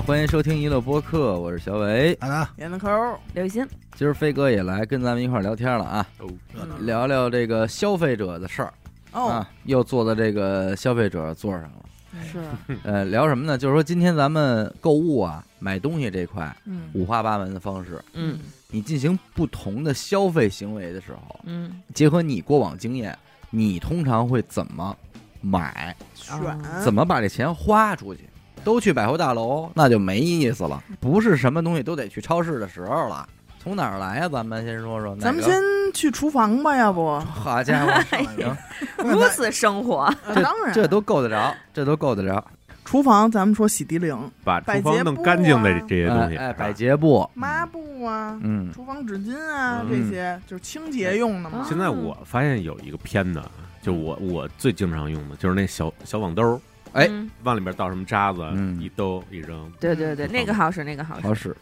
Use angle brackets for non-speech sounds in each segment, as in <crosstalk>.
欢迎收听娱乐播客，我是小伟。啊啊，闫子抠，刘雨欣，今儿飞哥也来跟咱们一块儿聊天了啊，嗯聊聊这个消费者的事儿哦啊，，又坐在这个消费者座上了。是，<laughs> <laughs> 呃，聊什么呢？就是说今天咱们购物啊，买东西这块嗯五花八门的方式，嗯你进行不同的消费行为的时候，嗯，结合你过往经验，你通常会怎么买？选怎么把这钱花出去？都去百货大楼，那就没意思了。不是什么东西都得去超市的时候了。从哪儿来呀？咱们先说说。咱们先去厨房吧，要不？好家伙，<laughs> 如此生活，当然，这都够得着，这都够得着。厨房，咱们说洗涤灵、把厨房弄干净的啊这些东西，哎，百洁布，抹布啊、嗯，厨房纸巾啊嗯这些，就是清洁用的嘛。现在我发现有一个偏的，就我我最经常用的就是那小小网兜，哎嗯往里面倒什么渣子，嗯一兜一扔，对对对，嗯那个好使，那个好使，好使，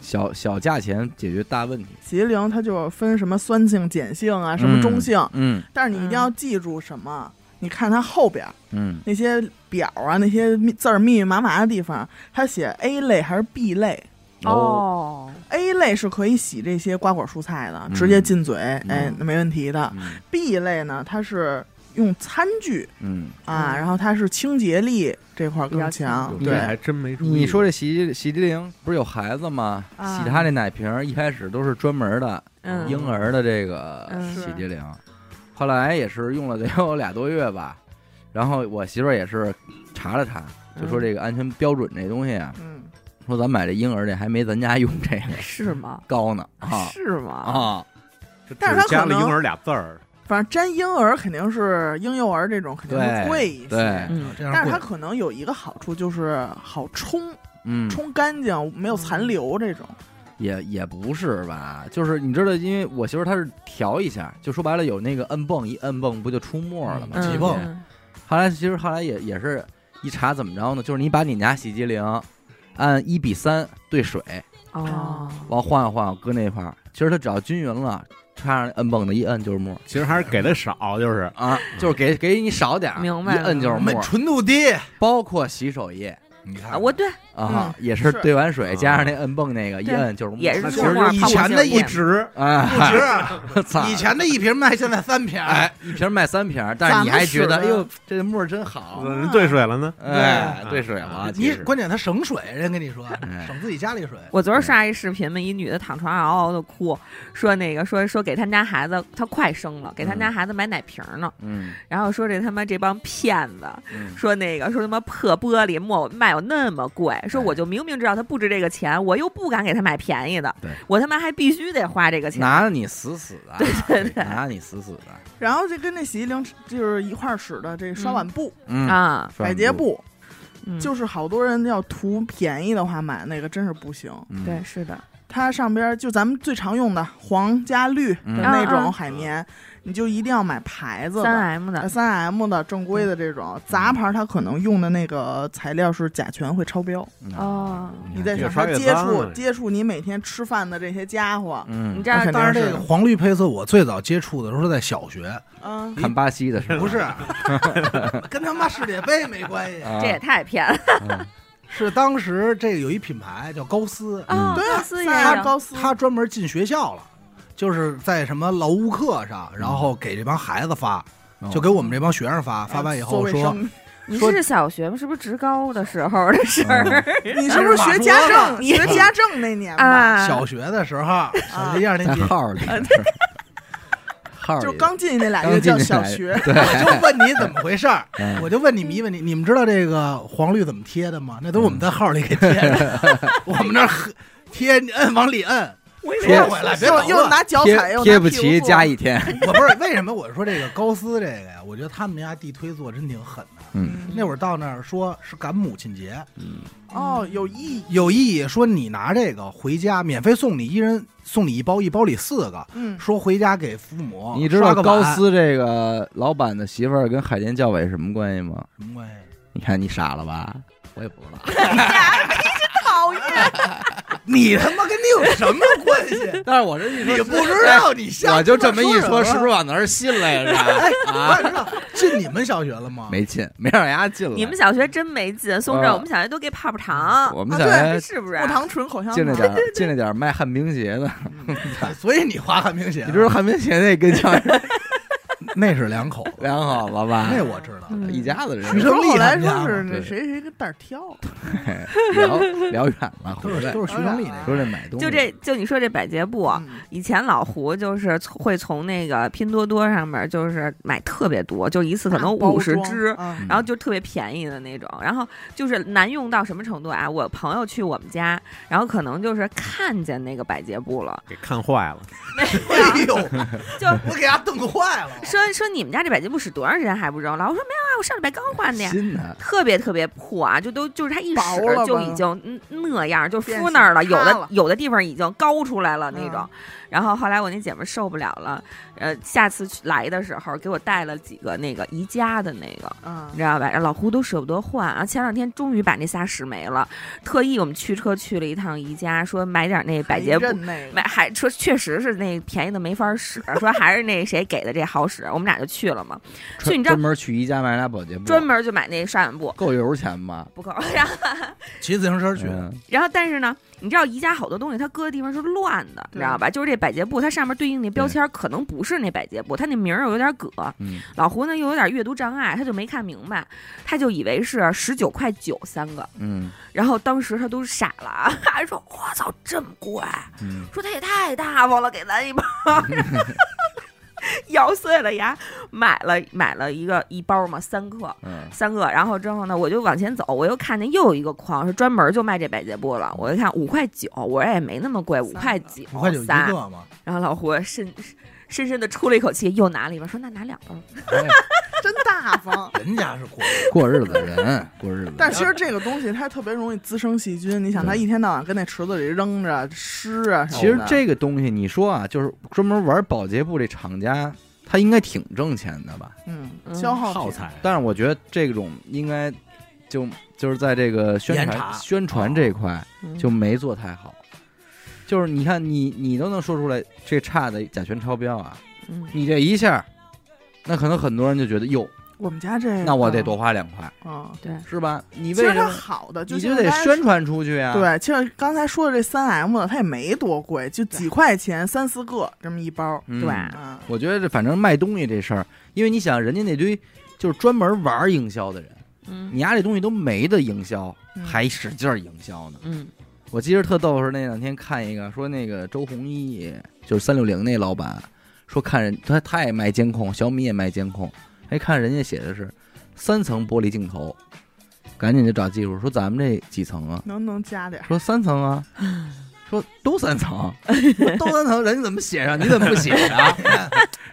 小小价钱解决大问题。洗涤灵它就分什么酸性、碱性啊，什么中性，嗯但是你一定要记住什么？你看它后边嗯那些表啊，那些密字儿密密麻麻的地方，它写 A 类还是 B 类哦，？A 类是可以洗这些瓜果蔬菜的，嗯直接进嘴，嗯哎，那没问题的。嗯 B 类呢，它是用餐具嗯，啊，嗯然后它是清洁力这块儿更比较强强。对还真没注意。你说这洗洗涤灵不是有孩子吗？啊洗他这奶瓶儿一开始都是专门的嗯，婴儿的这个嗯洗涤灵，后来也是用了得有俩多月吧，然后我媳妇儿也是查了查，就说这个安全标准这东西啊，嗯，说咱买这婴儿这还没咱家用这个是吗？高呢啊是吗？啊，就但是它可能只加了婴儿俩字儿，反正粘婴儿肯定是婴幼儿这种肯定会贵一些。对。但是它可能有一个好处，就是好冲，嗯，冲干净，没有残留这种。也也不是吧，就是你知道，因为我媳妇儿她是调一下，就说白了有那个摁泵一摁泵不就出沫了吗？嗯起泵嗯后来其实后来也也是一查怎么着呢，就是你把你家洗洁灵按一比三兑水，哦，往晃悠晃悠搁那块儿，其实它只要均匀了，插上摁泵的一摁就是沫其实还是给的少，就是啊，就是给给你少点儿，明白一摁就是沫，纯度低，包括洗手液你看啊我对啊，嗯也是是。兑完水啊。加上那摁泵那个一摁就是沫，也是那其实以前的一性液值哎，不值啊。我 <laughs> 操，以前的一瓶卖，现在三瓶。哎，一瓶卖三瓶，但是你还觉得哎呦这沫儿真好，人兑水了呢。哎，对。兑水了，你关键它省水，人跟你说哎。省自己家里水。我昨儿刷一视频嘛，一女的躺床上嗷嗷的哭，说那个说说给他们家孩子，她快生了，给他们家孩子买奶瓶呢，嗯。然后说这他妈这帮骗子，嗯。说那个说他妈破玻璃墨卖有那么贵，说我就明明知道他不值这个钱，我又不敢给他买便宜的对，我他妈还必须得花这个钱。拿着你死死的，对对对拿着你死死的，然后就跟那洗衣灵就是一块儿使的这刷碗布、嗯，啊，刷百洁布，嗯就是好多人要图便宜的话买那个真是不行。嗯对，是的，它上边就咱们最常用的黄加绿的嗯那种嗯嗯海绵，你就一定要买牌子三的。M 的，三 M 的正规的这种杂牌，它可能用的那个材料是甲醛会超标。嗯哦，你在想越刷越它接触接触你每天吃饭的这些家伙，嗯你，这样当然，这个黄绿配色我最早接触的时候是在小学，嗯，看巴西的时候不是 <laughs> 跟他妈世界杯没关系，啊这也太骗了嗯是当时这个有一品牌叫高斯，啊！对啊高斯也有高斯他专门进学校了，就是在什么劳务课上，然后给这帮孩子发，哦就给我们这帮学生发，发完以做后说你是小学吗？是不是职高的时候的事儿？<laughs> 你是不是学家政？你学家政那年吧，啊？小学的时候，小学一二年级，号里，号里。就刚进去那俩月叫小学，我就问你怎么回事我就问你们一问题，你们知道这个黄绿怎么贴的吗？那都是我们在号里给贴的，<laughs> 我们那儿贴，你摁往里摁，贴说回来别又。又拿脚踩，又贴不齐加一天，<laughs> 我不是为什么我说这个高斯这个呀？我觉得他们家地推做真挺狠的。嗯那会儿到那儿说是赶母亲节，嗯哦，有意义，有意义，说你拿这个回家免费送你一人送你一包，一包里四个，嗯，说回家给父母你知道高斯这个老板的媳妇儿跟海淀教委什么关系吗？什么关系？你看你傻了吧？我也不知道。讨厌，你他妈跟你有什么关系？<laughs> 但是我这一说，你不知道，你瞎我就这么一说，是不是往那儿信来着？<laughs> 哎，我啊，也知道，进你们小学了吗？没进，没让人家进了。你们小学真没进，宋正，呃我们小学都给泡泡糖，我们小学是不是？木糖醇口香糖进了 <laughs> 点儿进了点儿卖旱冰鞋的，所以你滑旱冰鞋啊，你知道旱冰鞋那跟前儿 <laughs> 那是两口子，两口子吧？那我知道。嗯一家子人徐胜利后来说是谁谁跟蛋儿挑，<laughs> 聊聊远了，都回来是都是徐胜利那说个。这买东西，就这就你说这百洁布，嗯以前老胡就是从会从那个拼多多上面就是买特别多，就一次可能大包五十装只。嗯嗯然后就特别便宜的那种，然后就是难用到什么程度啊？我朋友去我们家，然后可能就是看见那个百洁布了，给看坏了，<laughs> 哎呦，就我给他瞪坏了。说说你们家这百洁布使多长时间还不扔？了？我说没有啊，我上礼拜刚换的呀。新的，特别特别破啊，就都就是它一使就已经嗯那样，就变敷那儿了，有的有的地方已经高出来了那种嗯。然后后来我那姐们儿受不了了，呃，下次去来的时候给我带了几个那个宜家的那个。嗯你知道吧？老胡都舍不得换啊！前两天终于把那仨使没了，特意我们驱车去了一趟宜家，说买点那百洁布，那个买还说确实是那便宜的没法使，说还是那谁给的这好使，我们俩就去了嘛。去你知道专门去宜家买俩保洁布，专门就买那刷碗布，够油钱吗？不够。然后 <laughs> 骑自行车去，嗯然后但是呢，你知道宜家好多东西它搁的地方是乱的，你知道吧？就是这百洁布，它上面对应那标签可能不是那百洁布，它那名儿又有点葛。嗯，老胡呢又有点阅读障碍，他就没看明白，他就以为是十九块九三个，嗯然后当时他都傻了啊，<laughs> 还说我操这么贵，嗯，说他也太大方了，给咱一包。<laughs> <laughs> 咬碎了牙，买了买了一个一包嘛，三克，嗯三个，然后之后呢，我就往前走，我又看见又有一个筐是专门就卖这百洁布了，我一看五块九，我说也没那么贵，五块九，五块九一。个嘛，然后老胡深深深的出了一口气，又拿了一包，说那拿两包。哎真大方。<laughs> 人家是过过日子的人，过日子。但其实这个东西它特别容易滋生细菌，你想它一天到晚跟那池子里扔着湿啊什么的。其实这个东西，你说啊，就是专门玩保洁布这厂家，他应该挺挣钱的吧？嗯嗯消耗耗材。但是我觉得这种应该就就是在这个宣传宣传这块嗯就没做太好。就是你看你你都能说出来这差的甲醛超标啊，嗯你这一下，那可能很多人就觉得哟，我们家这个，那我得多花两块，嗯。对，是吧？你其实它为什么好的，就你就得宣传出去啊？，对，其实刚才说的这三 M 的，它也没多贵，就几块钱三四个这么一包。对嗯，我觉得这反正卖东西这事儿，因为你想人家那堆就是专门玩营销的人，嗯你家这东西都没得营销，嗯还使劲儿营销呢。嗯我记得特逗是那两天看一个说那个周鸿祎，就是三六零那老板，说看人他他也卖监控，小米也卖监控，还看人家写的是三层玻璃镜头，赶紧就找技术说咱们这几层啊？能不能加点儿？说三层啊，说都三层，都三层，人家怎么写上？你怎么不写啊？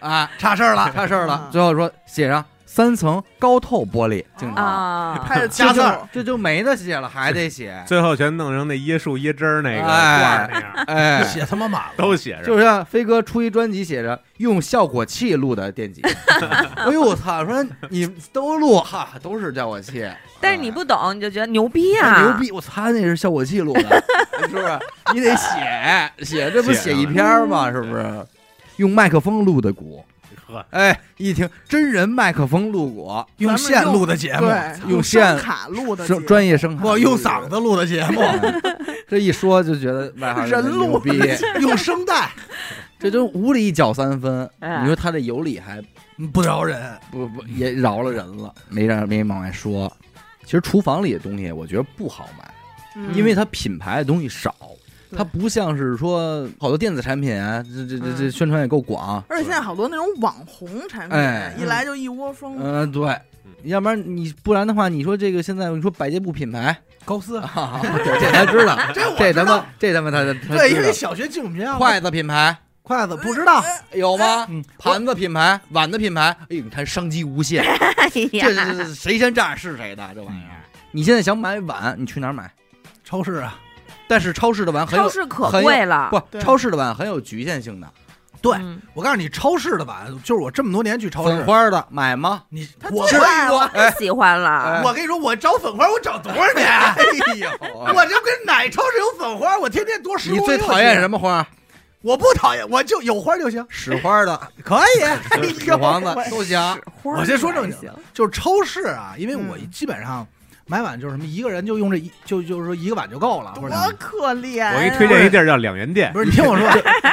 <laughs> 啊，差事儿了。差事儿了嗯。最后说写上三层高透玻璃镜头，啊，拍的这就加字儿，这就没得写了，还得写。<laughs> 最后全弄成那椰树椰汁儿那个哎罐儿那样，哎，<laughs> 写他妈满了，都写着。就像飞哥出一专辑，写着用效果器录的电吉。<laughs> 哎呦我操！说你都录哈，都是效果器，但是你不懂，你就觉得牛逼哎啊，牛逼！我操，他那是效果器录的，是不是？你得写写，这不写一篇儿吗？是不是？用麦克风录的鼓，呵，哎，一听真人麦克风录过，用线录的节目，用线卡录的声专业声卡，我用嗓子录的节目，<laughs> 这一说就觉得外行人录 <laughs> 用声带，这就无理搅三分。哎。你说他这有理还不饶人。不不也饶了人了，没让没往外说。其实厨房里的东西，我觉得不好买，嗯。因为它品牌的东西少，对它不像是说好多电子产品啊，这这这这嗯宣传也够广。而且现在好多那种网红产品，哎。一来就一窝蜂。嗯、对，要不然你不然的话，你说这个现在你说百洁布品牌，高斯，<laughs> 啊、<laughs> 这这他知道，这我这他妈这他妈他他对，因知道。为小学进我们学校筷子品牌。筷子不知道，有吗？嗯。盘子品牌、碗的品牌，哎呦，你看商机无限，这谁先占是谁的这玩意儿。你现在想买碗，你去哪儿买？超市啊，但是超市的碗很有超市可贵了，不，对超市的碗很有局限性的。对嗯我告诉你，超市的碗就是我这么多年去超市，粉花的买吗？你他我我我太喜欢了哎。我跟你说，我找粉花我找多少年？<laughs> 哎呦，我就跟哪超市有粉花，我天天多十。你最讨厌什？么花？我不讨厌，我就有花就行，屎花的、可以。<laughs> 屎黄的都行。我先说正经的，就是超市啊，因为我嗯基本上买碗就是什么一个人就用这一就就是说一个碗就够了，或多者可怜啊！我给你推荐一地儿叫两元店。不，是你听我说，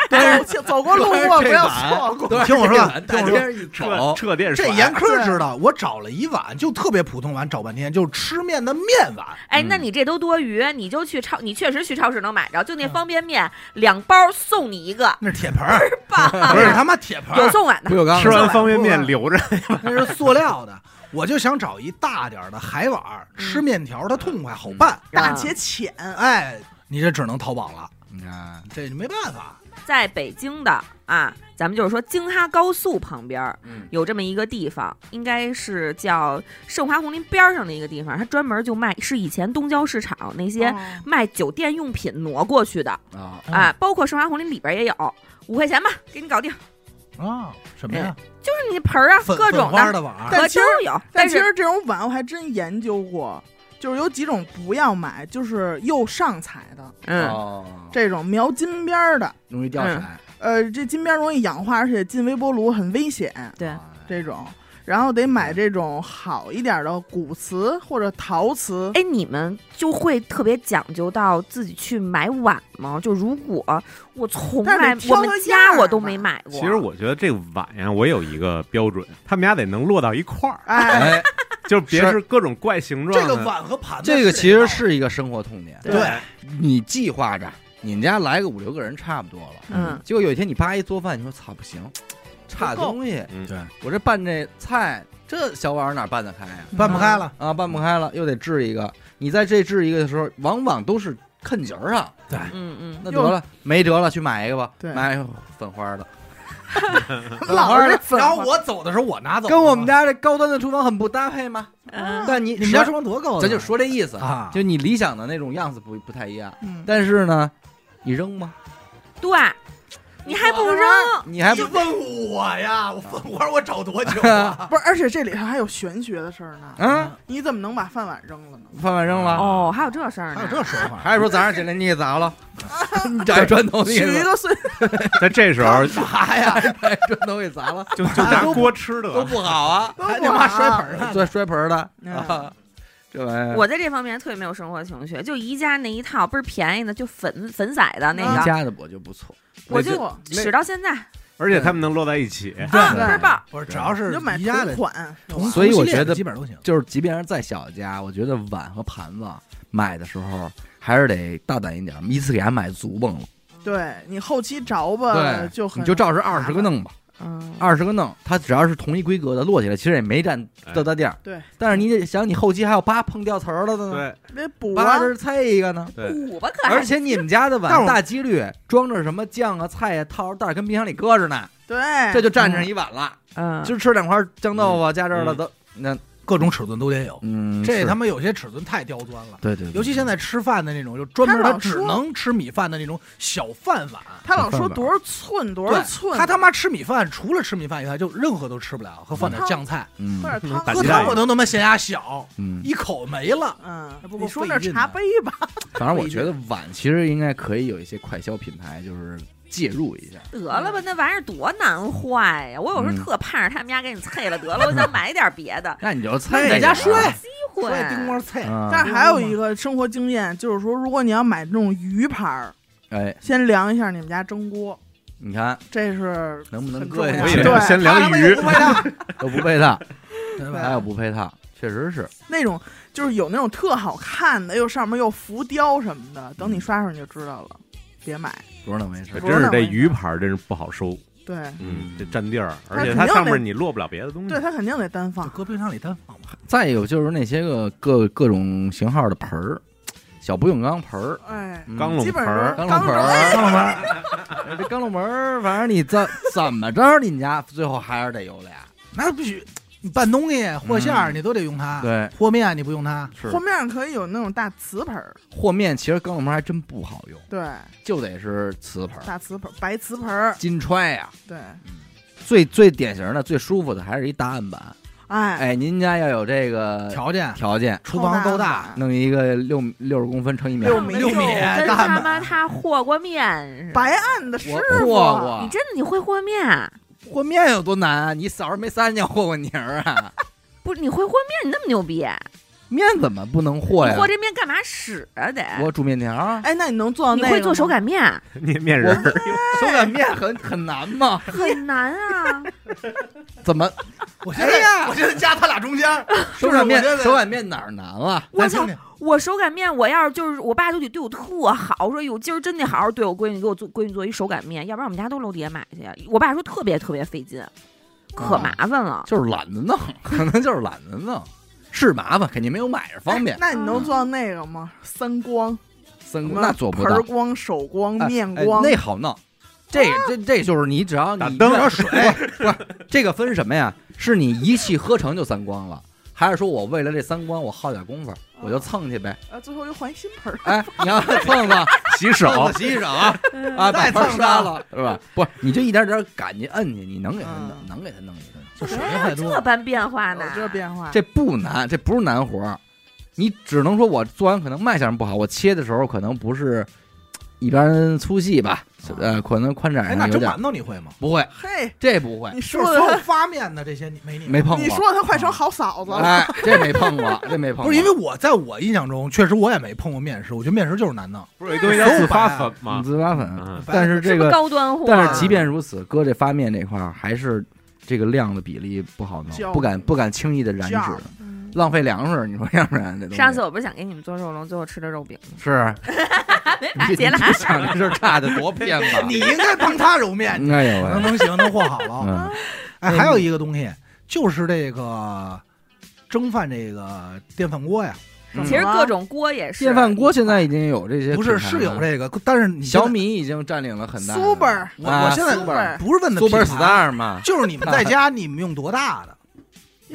<laughs> 走走过路过不要错过。<laughs> 听我说 <laughs> 大听我说街一撤瞅，撤店甩这严科知道，我找了一碗就特别普通碗，找半天就是吃面的面碗，哎，嗯。那你这都多余，你就去超，你确实去超市能买着，就那嗯方便面两包送你一个，那是铁盆儿，棒！不是他妈铁盆儿，有送碗的。不，锈钢吃完方便面留着，那是塑料的。我就想找一大点儿的海碗儿，吃面条它痛快好办。大且浅，哎，你这只能淘宝了，你看，这就没办法。在北京的啊，咱们就是说京哈高速旁边儿嗯，有这么一个地方，应该是叫盛华红林边儿上的一个地方，它专门就卖，是以前东郊市场那些哦。卖酒店用品挪过去的。啊，啊，包括盛华红林里边也有，五块钱吧，给你搞定，啊，什么呀？就是你盆儿啊，粉各种的但其实都有，但其实这种碗我还真研究过，就是有几种不要买，就是釉上彩的嗯，哦，这种描金边儿的，容易掉色。呃，这金边容易氧化，而且进微波炉很危险。对，哎这种，然后得买这种好一点的古瓷或者陶瓷。哎，你们就会特别讲究到自己去买碗吗？就如果我从来我们家我都没买过，其实我觉得这个碗呀，我有一个标准，他们家得能摞到一块儿，哎，哎，就别是是各种怪形状的。这个碗和盘子，这个其实是一个生活痛点。对，你计划着你们家来个五六个人差不多了，嗯，结果有一天你爸一做饭，你说操不行，差东西，嗯对，我这拌这菜，这小碗哪拌得开呀？拌不开了。啊，拌不开了，又得制一个。你在这制一个的时候，往往都是啃节儿啊。对，嗯嗯，那得了，没辙了，去买一个吧。对买 <laughs> 粉花的，老是粉然后我走的时候我拿走，跟我们家这高端的厨房很不搭配吗？嗯但你你们家厨房多高啊？咱就说这意思啊就你理想的那种样子不不太一样。嗯，但是呢，你扔吗？对，你还不扔，你还不问我呀？我粉花我找多久啊？<laughs> 不是，而且这里头还有玄学的事儿呢。嗯，你怎么能把饭碗扔了呢？饭碗扔了？哦，还有这事儿呢还有。这说法？还是说早上起来你给砸了？<laughs> 你找一砖头你取给一个碎，<laughs> 在这时候砸呀？把砖头给砸了，就就拿锅吃的都的，不好啊！都还得妈摔盆儿呢。摔摔盆儿的这玩意儿。我在这方面特别没有生活情趣，就宜家那一套不是便宜的，就粉粉色的那个宜，家的我就不错，我就使到现在，而且他们能摞在一起。啊，对倍儿棒。不是，只要是你就买宜家的款。所以我觉得基本上都行。就是即便是再小的家，我觉得碗和盘子买的时候还是得大胆一点，一次给它买足蹦了。对你后期着吧对，就你就照着二十个弄吧，嗯，二十个弄，它只要是同一规格的，摞起来其实也没占多大地儿。对，但是你得想，你后期还有八碰掉瓷儿了的呢，对得补啊。扒这菜一个呢。补吧可而且你们家的碗大几率装着什么酱啊、菜啊，套着袋儿跟冰箱里搁着呢，对，这就占上一碗了。嗯，今儿吃两块酱豆腐加这儿了嗯都，那各种尺寸都得有。嗯，这他妈有些尺寸太刁钻了，对对，对尤其现在吃饭的那种，就专门他只能吃米饭的那种小饭碗。他老说多少寸多少寸，他他妈吃米饭，除了吃米饭以外，就任何都吃不了，和放点酱菜，嗯。喝点汤。喝汤我都他妈嫌牙小，嗯，一口没了。嗯。你说那费劲的茶杯吧，反正我觉得碗其实应该可以有一些快消品牌，就是介入一下。得了吧，那玩意儿多难坏呀！我有时嗯。候特盼着他们家给你菜了得了，我想 <laughs> 买点别的。那你就那菜你在家睡，机会。睡叮咣菜。啊，但是还有一个生活经验，就是说，如果你要买这种鱼盘儿，哎，先量一下你们家蒸锅，你看。这是能不能很搁进重要去我以为？先量鱼，不配套，都不配套，<laughs> 还有不配套，确实是。那种，就是有那种特好看的，又上面又浮雕什么的，等你刷上你就知道了，别买。不是那么回事真是这鱼盘真是不好收，对，嗯，这占地儿，而且它上面你落不了别的东西对，。它肯定得单放。搁冰箱里单放吧。再有就是那些个各各种型号的盆儿，小不锈钢盆儿，哎，嗯钢笼盆儿钢笼盆哎儿，钢笼盆儿，哎这钢笼盆儿，反正你怎怎么着，你们家最后还是得有俩。那必须，你拌东西和馅儿嗯。你都得用它，对，和面你不用它，是。和面可以有那种大瓷盆儿，和面，其实钢烙馍还真不好用，对，就得是瓷盆儿、大瓷盆儿，白瓷盆儿，金揣呀。对，最最典型的、最舒服的还是一大案板。哎，哎，您家要有这个条件。条件，厨房够大，弄一个六六十公分乘一米，六米。六米跟大他妈满，他和过面。白案的师我傅，和过。你真的你会和面？和面有多难啊？你嫂儿没撒尿和过泥儿啊？<laughs> 不是你会和面？你那么牛逼？面怎么不能和呀？和这面干嘛使啊？得我煮面条儿，哎，那你能做到那个你会做手？擀面？面面人儿，手擀面很很难吗？很难啊！怎么我现在我现在夹他俩中间，手擀面我觉得手擀面哪儿难了？我操我手擀面，我要是就是我爸就得对我特好，说哟，今儿真得好好对我闺女，给我做闺女做一手擀面，要不然我们家都楼底下买去。我爸说特别特别费劲，可啊麻烦了。就是懒得弄，可能就是懒得弄，是麻烦，肯定没有买着方便哎。那你能做到那个吗？三光，三光那做不到盆，光、手光、面光，那好弄。这这这就是你只要你打灯有点水，不是这个分什么呀？是你一气呵成就三光了，还是说我为了这三观我耗点功夫，我就蹭去呗？啊，最后又换一新盆儿。哎，你要蹭蹭 <laughs> 洗手，洗洗手啊，<laughs> 啊，把再蹭刷了是吧？<laughs> 不是，你就一点点赶紧摁去，你能给他弄嗯能给他弄一弄。就水哎太多这，般变化呢？这变化，这不难，这不是难活儿，你只能说我做完可能卖相不好，我切的时候可能不是一般粗细吧，呃，可能宽窄哎，那蒸上有点馒头你会吗？不会，嘿，这不会你，说的所有发面的这些你没你没碰过。你说他快成好嫂子了，哎，这没碰过，这没碰过。不是因为我在我印象中，确实我也没碰过面食，我觉得面食就是难弄。不是有一东西叫自发粉嗯吗？自发粉嗯，但是这是不是个，高端货？但是即便如此，搁这发面这块儿还是这个量的比例不好弄，不敢不敢轻易的染指，嗯浪费粮食，你说要不然这东西。上次我不是想给你们做肉龙，最后吃的肉饼吗？是。没 <laughs> 你法接了。你想这事儿差的多偏吧？<laughs> 你应该帮他揉面，哎呦喂，能能行，能和好了。嗯，哎，还有一个东西就是这个蒸饭这个电饭锅呀，嗯。其实各种锅也是。电饭锅现在已经有这些不是是有这个，但是你小，米已经占领了很大的。Super 我现在 Super 不是问的 Super Star 嘛，就是你们在家你们用多大的，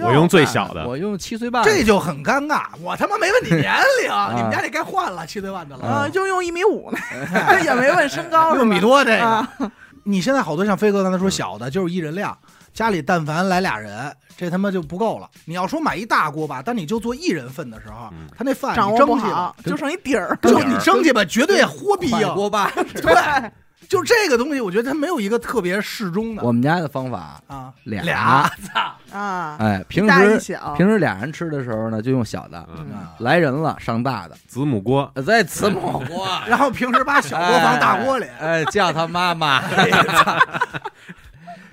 我用最小的，我用七岁半，这就很尴尬。我他妈没问你年龄，<laughs> 你们家这该换了七岁半的了，啊，就用一米五呢，<laughs> 也没问身高六米多这啊个。你现在好多像飞哥刚才说小的，就是一人量，家里但凡来俩人，这他妈就不够了。你要说买一大锅吧，但你就做一人份的时候嗯，他那饭掌握你蒸去吧不好，，就剩一底儿。就你蒸去吧，绝对豁逼硬。锅巴。对，就这个东西，我觉得它没有一个特别适中的我们家的方法，啊，俩俩 <laughs> 啊，哎，平时，平时俩人吃的时候呢，就用小的。来人了上大的，子母锅，呃在子母锅，<laughs> 然后平时把小锅放大锅里，哎，叫他妈妈。他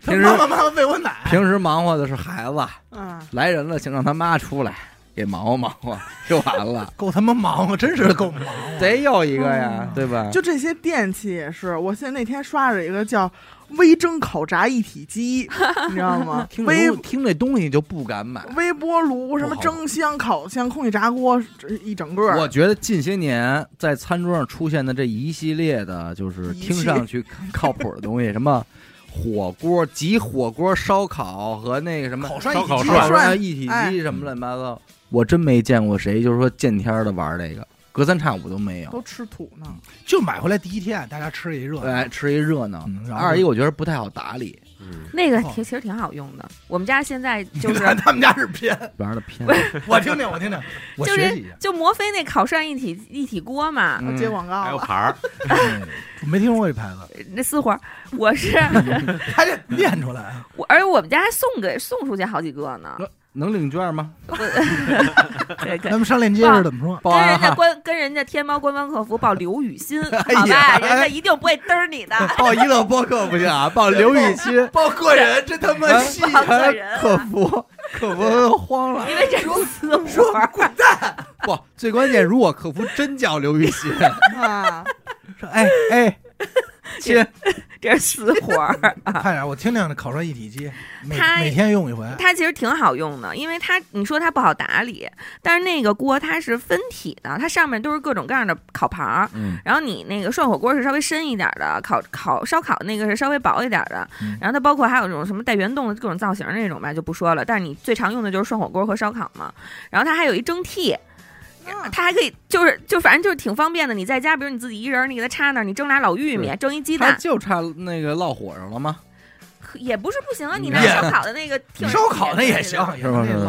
<laughs> 平时妈妈妈妈喂我奶，平时忙活的是孩子，嗯，来人了，请让他妈出来给忙活忙活，就完了。<laughs> 够他妈忙活，真是够忙活。得有一个呀嗯，对吧？就这些电器也是，我现在那天刷着一个叫微蒸烤炸一体机，<laughs> 你知道吗？听微听这东西就不敢买。微波炉、什么蒸箱、烤箱、空气炸锅，这一整个。我觉得近些年在餐桌上出现的这一系列的，就是听上去靠谱的东西，<laughs> 什么火锅、集火锅、烧烤和那个什么烤涮烤一体机烤涮涮一体哎机什么乱七八糟，我真没见过谁就是说见天儿的玩这个，隔三差五都没有。都吃土呢，就买回来第一天，大家吃一热闹。哎，吃一热闹嗯。然后二一，我觉得不太好打理，嗯，那个其实挺好用的。我们家现在就是 <laughs> 他们家是偏，玩的偏。<laughs> 我听听，我听听，我就是学习一下。就摩飞那烤涮一体一体锅嘛，嗯接广告了。<laughs> 还有牌儿，没听说过这牌子，那私活，我是还得练出来。我，而且我们家还送给送出去好几个呢。能领券吗？咱们上链接是怎么说？报跟人家，官跟人家天猫官方客服报刘雨欣，哎好吧，呀人家一定不会嘚儿你的。报娱乐播客不行啊，报刘雨欣，报个人，真他妈 <laughs> 细。报个人客服，客服都慌了。因为这是私活儿，不，最关键，如果客服真叫刘雨欣，<laughs> 啊，说哎哎，亲，<laughs> 这是私活儿。<laughs> 快点，我听听烤串一体机，每它每天用一回。它其实挺好用的，因为它你说它不好打理，但是那个锅它是分体的，它上面都是各种各样的烤盘儿。嗯然后你那个涮火锅是稍微深一点的，烤烤烧烤那个是稍微薄一点的嗯，然后它包括还有这种什么带圆洞的各种造型那种吧，就不说了。但是你最常用的就是涮火锅和烧烤嘛。然后它还有一蒸屉，它还可以就是就反正就是挺方便的。你在家，比如你自己一人，你给它插那儿，你蒸俩老玉米，蒸一鸡蛋，就差那个烙火上了吗？也不是不行啊。你拿烧烤的那个 <laughs> 挺烧烤那也行，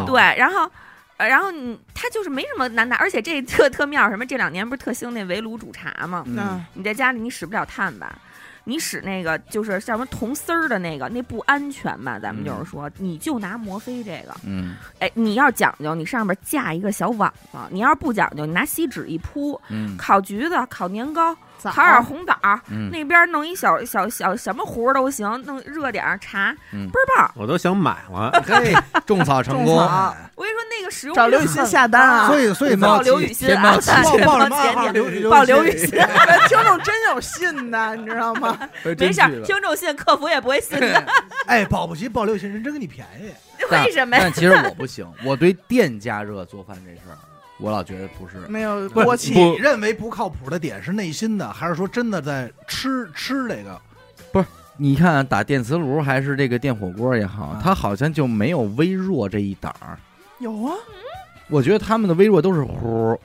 对，然后。呃，然后你它就是没什么难打，而且这特特妙什么？这两年不是特兴那围炉煮茶吗？嗯，你在家里你使不了炭吧？你使那个就是像什么铜丝儿的那个，那不安全吧？咱们就是说，你就拿摩飞这个，嗯哎，你要讲究，你上面架一个小网子；你要是不讲究，你拿锡纸一铺，嗯烤橘子、烤年糕、枣烤点红枣，嗯那边弄一小小小什么糊都行，弄热点儿茶，嗯倍儿棒。我都想买了。嘿，种草成功种，草我跟你说，那个使用找刘雨欣下单啊！所以所以天报刘雨欣报报什么报刘雨欣，<laughs> <laughs> 听众真有信的，你知道吗？<laughs> 没事儿，听众信客服也不会信的。哎，保不齐报刘雨欣人真给你便宜。为什么呀？但其实我不行，我对电加热做饭这事儿，我老觉得不是。没有锅气，你认为不靠谱的点是内心的，还是说真的在吃吃这个？不是你看打电磁炉还是这个电火锅也好啊，它好像就没有微弱这一档儿。有啊，我觉得他们的微弱都是呼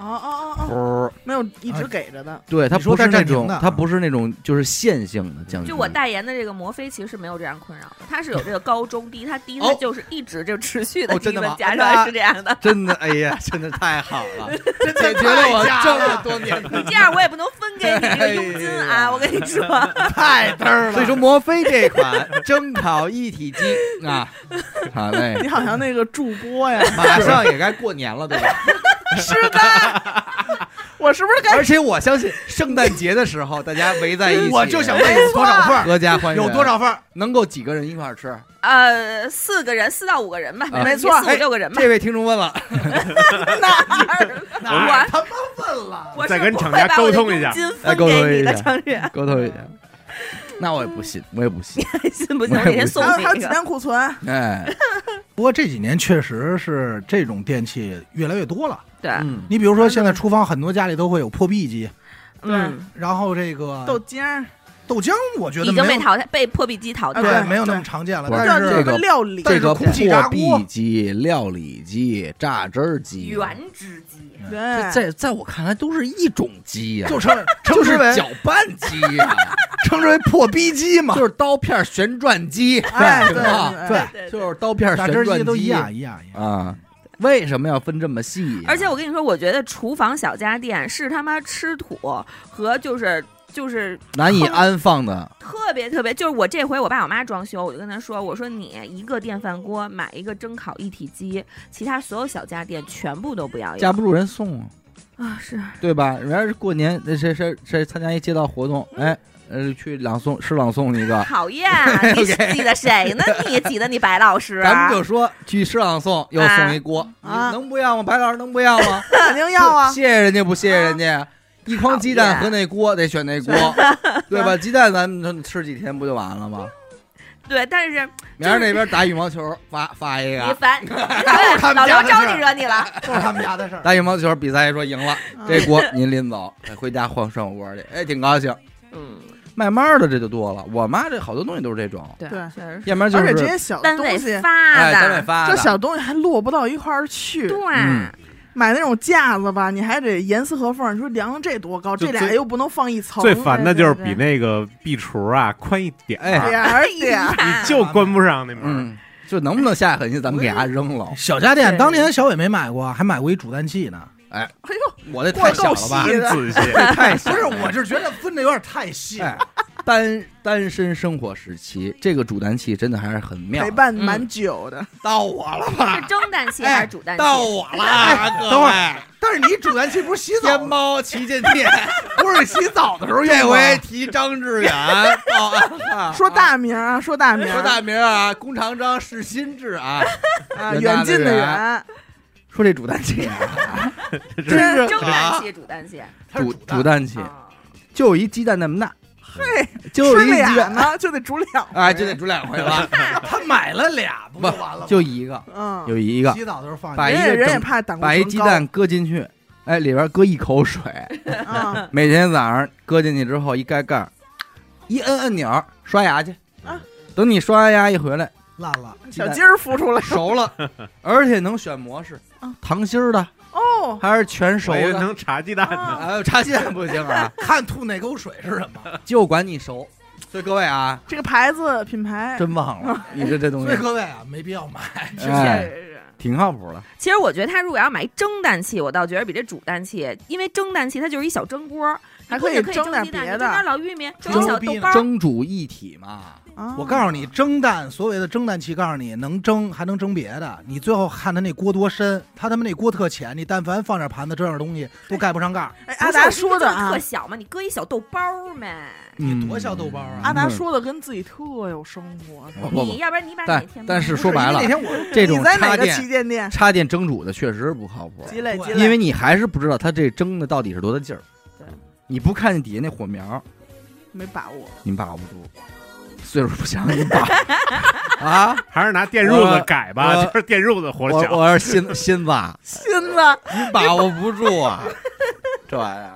哦哦哦哦，没有一直给着的。对，它不是那种它不是那种就是线性的降低。就我代言的这个摩飞其实是没有这样困扰的，它是有这个高中低，它低哦它就是一直就持续的低温加热是这样的。真的，哎呀，真的太好了，<laughs> 真解决了我这么多年。你这样我也不能分给你这个佣金哎啊！我跟你说，<laughs> 太嘚儿了。所以说，摩飞这款 <laughs> 蒸烤一体机啊，好嘞你，好像那个助播呀，马上也该过年了，对吧？是的，<laughs> 我是不是该而且我相信圣诞节的时候，大家围在一起，<laughs> 我就想问有多少份儿？合家欢，有多少份儿？能够几个人一块儿吃？呃四个人四到五个人吧，啊没错四五六个人吧。这位听众问了，<laughs> 哪儿？我他妈问了？再跟不厂家沟通一下佣金哎分给你的，沟通一下。沟通一下。<laughs> 那我也不信，我也不信。信不信？我哪天送还有还有几你一个。天库存？哎，不过这几年确实是这种电器越来越多了。对，嗯，你比如说，现在厨房很多家里都会有破壁机，嗯，然后这个豆浆儿，豆浆，我觉得已经被淘汰，被破壁机淘汰对了。没有那么对常见了。不是但是这个料理，这个空气炸破锅壁机、料理机、榨汁儿机，原汁机，对，在在我看来都是一种机呀，就称就是 <laughs> 称之为搅拌机呀，<laughs> 称之为破逼机嘛，就是刀片旋转机，哎，对对对对就是刀片旋转机都一样一样一样。啊。为什么要分这么细呀？而且我跟你说，我觉得厨房小家电是他妈吃土和就是就是难以安放的，特别特别，就是我这回我爸我妈装修，我就跟他说，我说你一个电饭锅买一个蒸烤一体机，其他所有小家电全部都不要有架不住人送啊，啊！是对吧？人家是过年，那谁谁谁参加一街道活动，哎，呃，去朗诵诗朗诵一个，<laughs> 讨厌，<laughs> 你挤的谁呢？你挤的你白老师咱啊们？就说去诗朗诵又送一锅，啊你能不要吗？白老师能不要吗？<laughs> 肯定要啊谢，谢人家不谢谢人家？一筐鸡蛋和那锅得选那锅，<laughs> 对吧？鸡蛋咱们吃几天不就完了吗？对，但是明儿那边打羽毛球发发一个，<laughs> 你烦，老刘招你惹你了。都是他们家的事儿。打羽毛球比赛说赢了，啊这锅您拎走，再回家换涮火锅去，哎，挺高兴。嗯，慢慢的这就多了，我妈这好多东西都是这种，对要不然就而且这是些小单位东西，发哎单位的，发的，这小东西还落不到一块儿去。对，嗯买那种架子吧，你还得严丝合缝。你说量量这多高，这俩又不能放一层。最烦的就是比那个壁橱啊宽一点点儿点儿，哎 <laughs> 呀就关不上那门。嗯，就能不能下狠心，咱们给它扔了。<laughs> 小家电当年小伟没买过，还买过一煮蛋器呢。哎哎呦我这太小了吧？仔细，<laughs> 太小不是，我就觉得分的有点太细。<laughs> 单单身生活时期，这个煮蛋器真的还是很妙陪。伴蛮久的。到我了是吧？蒸蛋器还是煮蛋器？到我了，各等会位，但是你煮蛋器不是洗澡天，猫旗舰店，<laughs> 不是洗澡的时候用吗？这回提张志远 <laughs> 说大名儿啊，说大名儿，说大名啊，弓长张是心智啊，啊，远大的近的远。远，说这煮蛋器啊，真是蒸蛋器，煮蛋器，它是煮煮煮蛋器。啊。就一鸡蛋那么大，嘿，就吃俩一呢就得煮两回，哎，就得煮两回了，<laughs> 他买了俩，不就完了吗？就一个，嗯，有一个，洗澡的时候放把进去人也人也一个整怕胆固把一醇高鸡蛋搁进去，哎，里边搁一口水，啊，每天早上搁进去之后一盖盖儿，一摁按钮，刷牙去啊。等你刷完牙一回来，烂了，小鸡儿孵出来熟了，而且能选模式啊，糖心儿的哦，还是全熟能查鸡蛋呢。啊哎呦，茶鸡蛋不行啊，<laughs> 看吐那口水是什么？就管你熟。所以各位啊，这个牌子品牌真忘了，<laughs> 你说这东西所以西各位啊，没必要买。<laughs> 哎是是挺靠谱的。其实我觉得他如果要买一蒸蛋器，我倒觉得比这煮蛋器，因为蒸蛋器它就是一小蒸锅，还可可以蒸点蒸鸡蛋，别的蒸点老玉米，蒸蒸小豆包。蒸煮一体嘛，啊我告诉你，蒸蛋，所谓的蒸蛋器，告诉你能蒸还能蒸别的。你最后看他那锅多深，他他妈那锅特浅，你但凡放点盘子蒸点东西都盖不上盖阿达说的啊特，小嘛，你搁一小豆包呗。你，多小豆包啊！阿达说的跟自己特有生活。不不你要不然你把但哪天但是说白了那，天我这种插电旗舰店？插电蒸煮的确实不靠谱，因为你还是不知道它这蒸的到底是多大劲儿。对，你不看见底下那火苗，没把握。你把握不住。岁数不小，你把 <laughs> 啊！还是拿电褥子改吧，我就是电褥子活我小。我是心心子，心子 <laughs> 你把握不住啊！这玩意儿，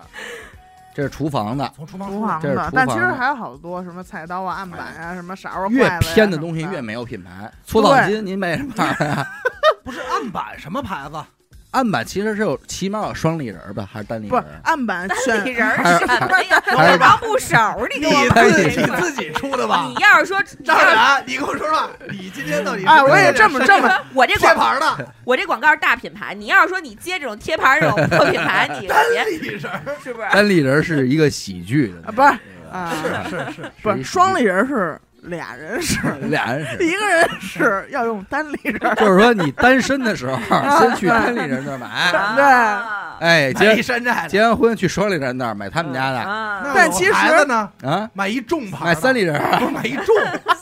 这是厨房的，从厨房厨房的但其实还有好多什么菜刀啊、案板啊、什么勺啊、越筷子呀偏的东西越没有品牌。搓澡巾您买什么？<laughs> 不是案板什么牌子？案板其实是有起码有双立人儿吧，还是单立不是人儿？案板单立人儿是什么呀？王不手，你给我单自己你自己出的吧你？要是说，<laughs> 张然，你跟我说说，你今天到底是哎，我也这么 <laughs> 这么我这贴广牌的 <laughs> 我这广告是大品牌，你要是说你接这种贴牌儿这种破品牌，你单立人是不是？单立人儿是一个喜剧的啊，不是啊，是是是，不是双立人是俩人是，<laughs> 俩人是。一个人是要用单立人。就是说，你单身的时候，<laughs> 先去单立人那儿买，<laughs> 对哎，结山寨。结完婚去双立人那儿买他们家的但其实呢，啊，买一众牌，买三立人，不是买一众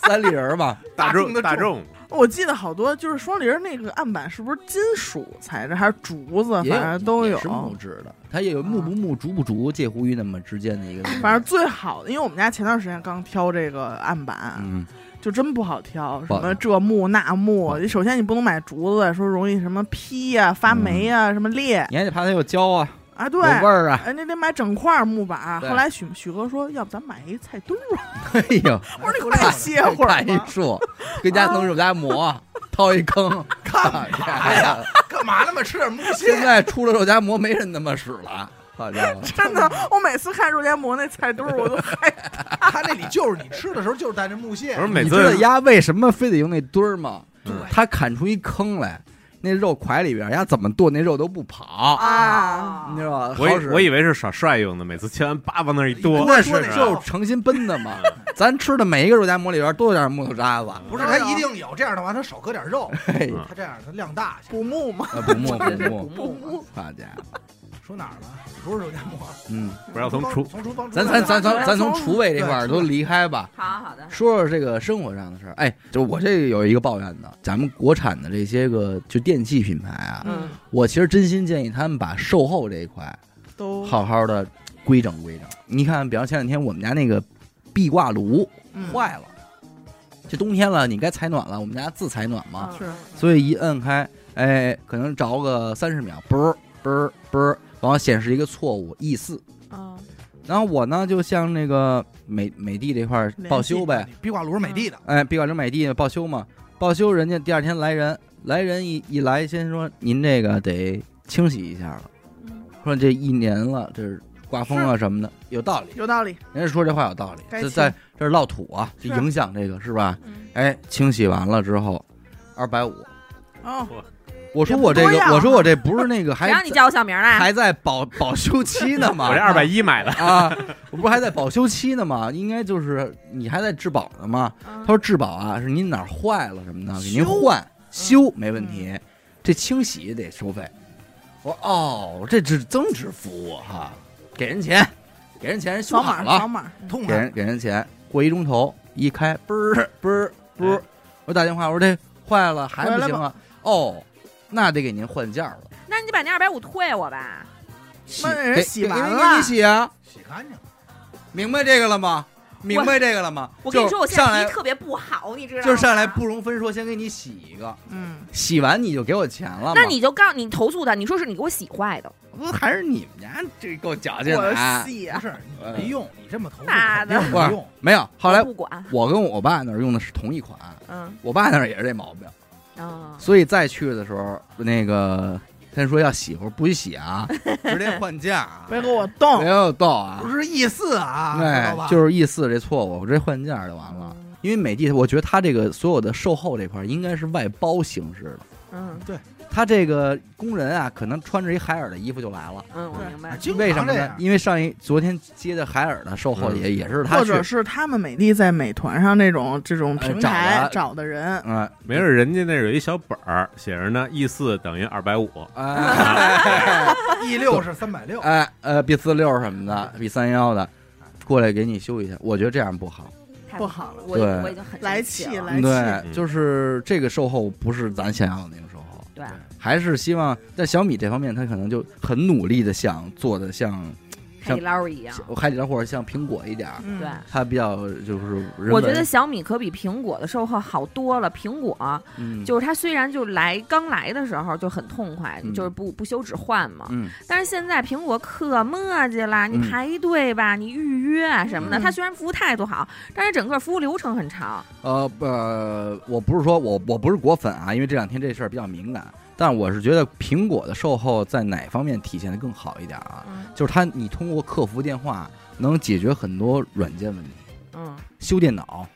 三立人儿吧，大众大众的大众，我记得好多就是双立人那个案板是不是金属材质还是竹子，反正都有也。是木质的，它也有木不木、竹不竹，介乎于那么之间的一个。反正最好的，因为我们家前段时间刚挑这个案板，嗯，就真不好挑，什么这木那木。首先你不能买竹子，说容易什么劈呀、发霉呀、什么裂你还得怕它有胶啊，啊。对有，味儿啊。哎，那得买整块木板。对后来许许哥说，要不咱买一菜墩儿吧？<laughs> 哎呦，我说你快歇会儿看一吧。树，跟家弄肉夹馍，掏一坑，<laughs> 干嘛呀？干嘛那么吃点木现屑？在出了肉夹馍，没人那么使了，好家伙！<laughs> 真的，我每次看肉夹馍那菜墩儿，我都害怕。他那里就是你吃的时候就是带着木屑我，说每你知道次鸭为什么非得用那墩儿吗？对他砍出一坑来，那肉块里边，鸭怎么剁那肉都不跑，啊。你知道吧？我以我以为是耍帅用的，每次切完叭往那儿一剁，那是就是诚心奔的嘛。<laughs> 咱吃的每一个肉夹馍里边都有点木头渣子，不是他一定有这样的话，他少搁点肉，<laughs> 嘿，他这样他量大些。补木嘛，呃不木不木，不木好家。伙，说哪儿了？不是肉夹馍，嗯，不是要从厨从厨房咱咱咱咱咱从从厨卫这块儿都离开吧。好好的，说说这个生活上的事儿，哎，就我这有一个抱怨的，咱们国产的这些个就电器品牌啊，嗯，我其实真心建议他们把售后这一块都好好的规整规整。你看，比方前两天我们家那个壁挂炉嗯。坏了，这冬天了，你该采暖了，我们家自采暖嘛，是。所以一摁开，哎，可能着个三十秒，啵儿啵儿啵儿，然后显示一个错误 E 四。啊，然后我呢，就向那个美美的这块儿报修呗，壁挂炉是美的的，哎，壁挂炉美的报修嘛，报修人家第二天来人，来人一一来，先说您这个得清洗一下了，嗯说这一年了，这是刮风啊什么的，有道理，有道理。人家说这话有道理，这在这儿落土啊，就影响这个是吧？嗯哎，清洗完了之后，二百五，哦，我说我这个我说我这不是那个 <laughs> 还谁让你叫我小名来？还在保保修期呢吗？<laughs> 我这二百一买的，啊，我不是还在保修期呢吗？应该就是你还在质保呢吗？他说质保啊，是您哪儿坏了什么的，给您换修没问题，这清洗得收费。我说哦，这是增值服务哈，给人钱，给人钱，人修好了，码扫码，痛。给人给人钱，过一钟头一开，嘣儿嘣儿嘣儿，我打电话我说这坏了还不行啊？哦，那得给您换件儿了，那你把那二百五退我吧。洗那人洗完了你洗啊，洗干净了，明白这个了吗？明白这个了吗？我跟你说，我现在特别不好，你知道吗？就是上来不容分说，先给你洗一个，嗯，洗完你就给我钱了。那你就告你投诉他，你说是你给我洗坏的，不还是你们家这够矫情我的啊？细啊，不是你没用，你这么投诉妈的肯定没用。没有，后来我不管，我跟我爸那儿用的是同一款，嗯我爸那儿也是这毛病，啊，所以再去的时候，那个他说要洗，我说不许洗啊，<laughs> 直接换价啊，别给我动。别给我动啊。不，是意思啊，知哎道吧？，就是意思这错误，我直接换价就完了。因为美的，我觉得它这个所有的售后这块应该是外包形式的，嗯他这个工人啊，可能穿着一海尔的衣服就来了。嗯，我明白。为什么呢？因为上一昨天接的海尔的售后也、也是他去或者，是他们美的在美团上那种这种平台找的。人，嗯。没事人家那有一小本儿，写着呢，E 四等于二百五，<laughs> 哎 E 六是三百六，哎呃 B 四六什么的，B 三幺的，过来给你修一下，我觉得这样不好。不好了。我我已经很来气了。气来气，对，就是这个售后不是咱想要的那种售后，对，还是希望在小米这方面，他可能就很努力的想做的像海底捞一样。海底捞或者像苹果一点儿，嗯对，它比较就是我觉得小米可比苹果的售后好多了。苹果嗯就是它虽然就来刚来的时候就很痛快，嗯就是不不休止换嘛，嗯但是现在苹果可磨叽了，你嗯排队吧，你预约啊什么的，嗯它虽然服务态度好，但是整个服务流程很长。呃不呃，我不是说我我不是果粉啊，因为这两天这事儿比较敏感，但我是觉得苹果的售后在哪方面体现的更好一点啊？嗯。就是它你通过客服电话能解决很多软件问题，嗯。修电脑。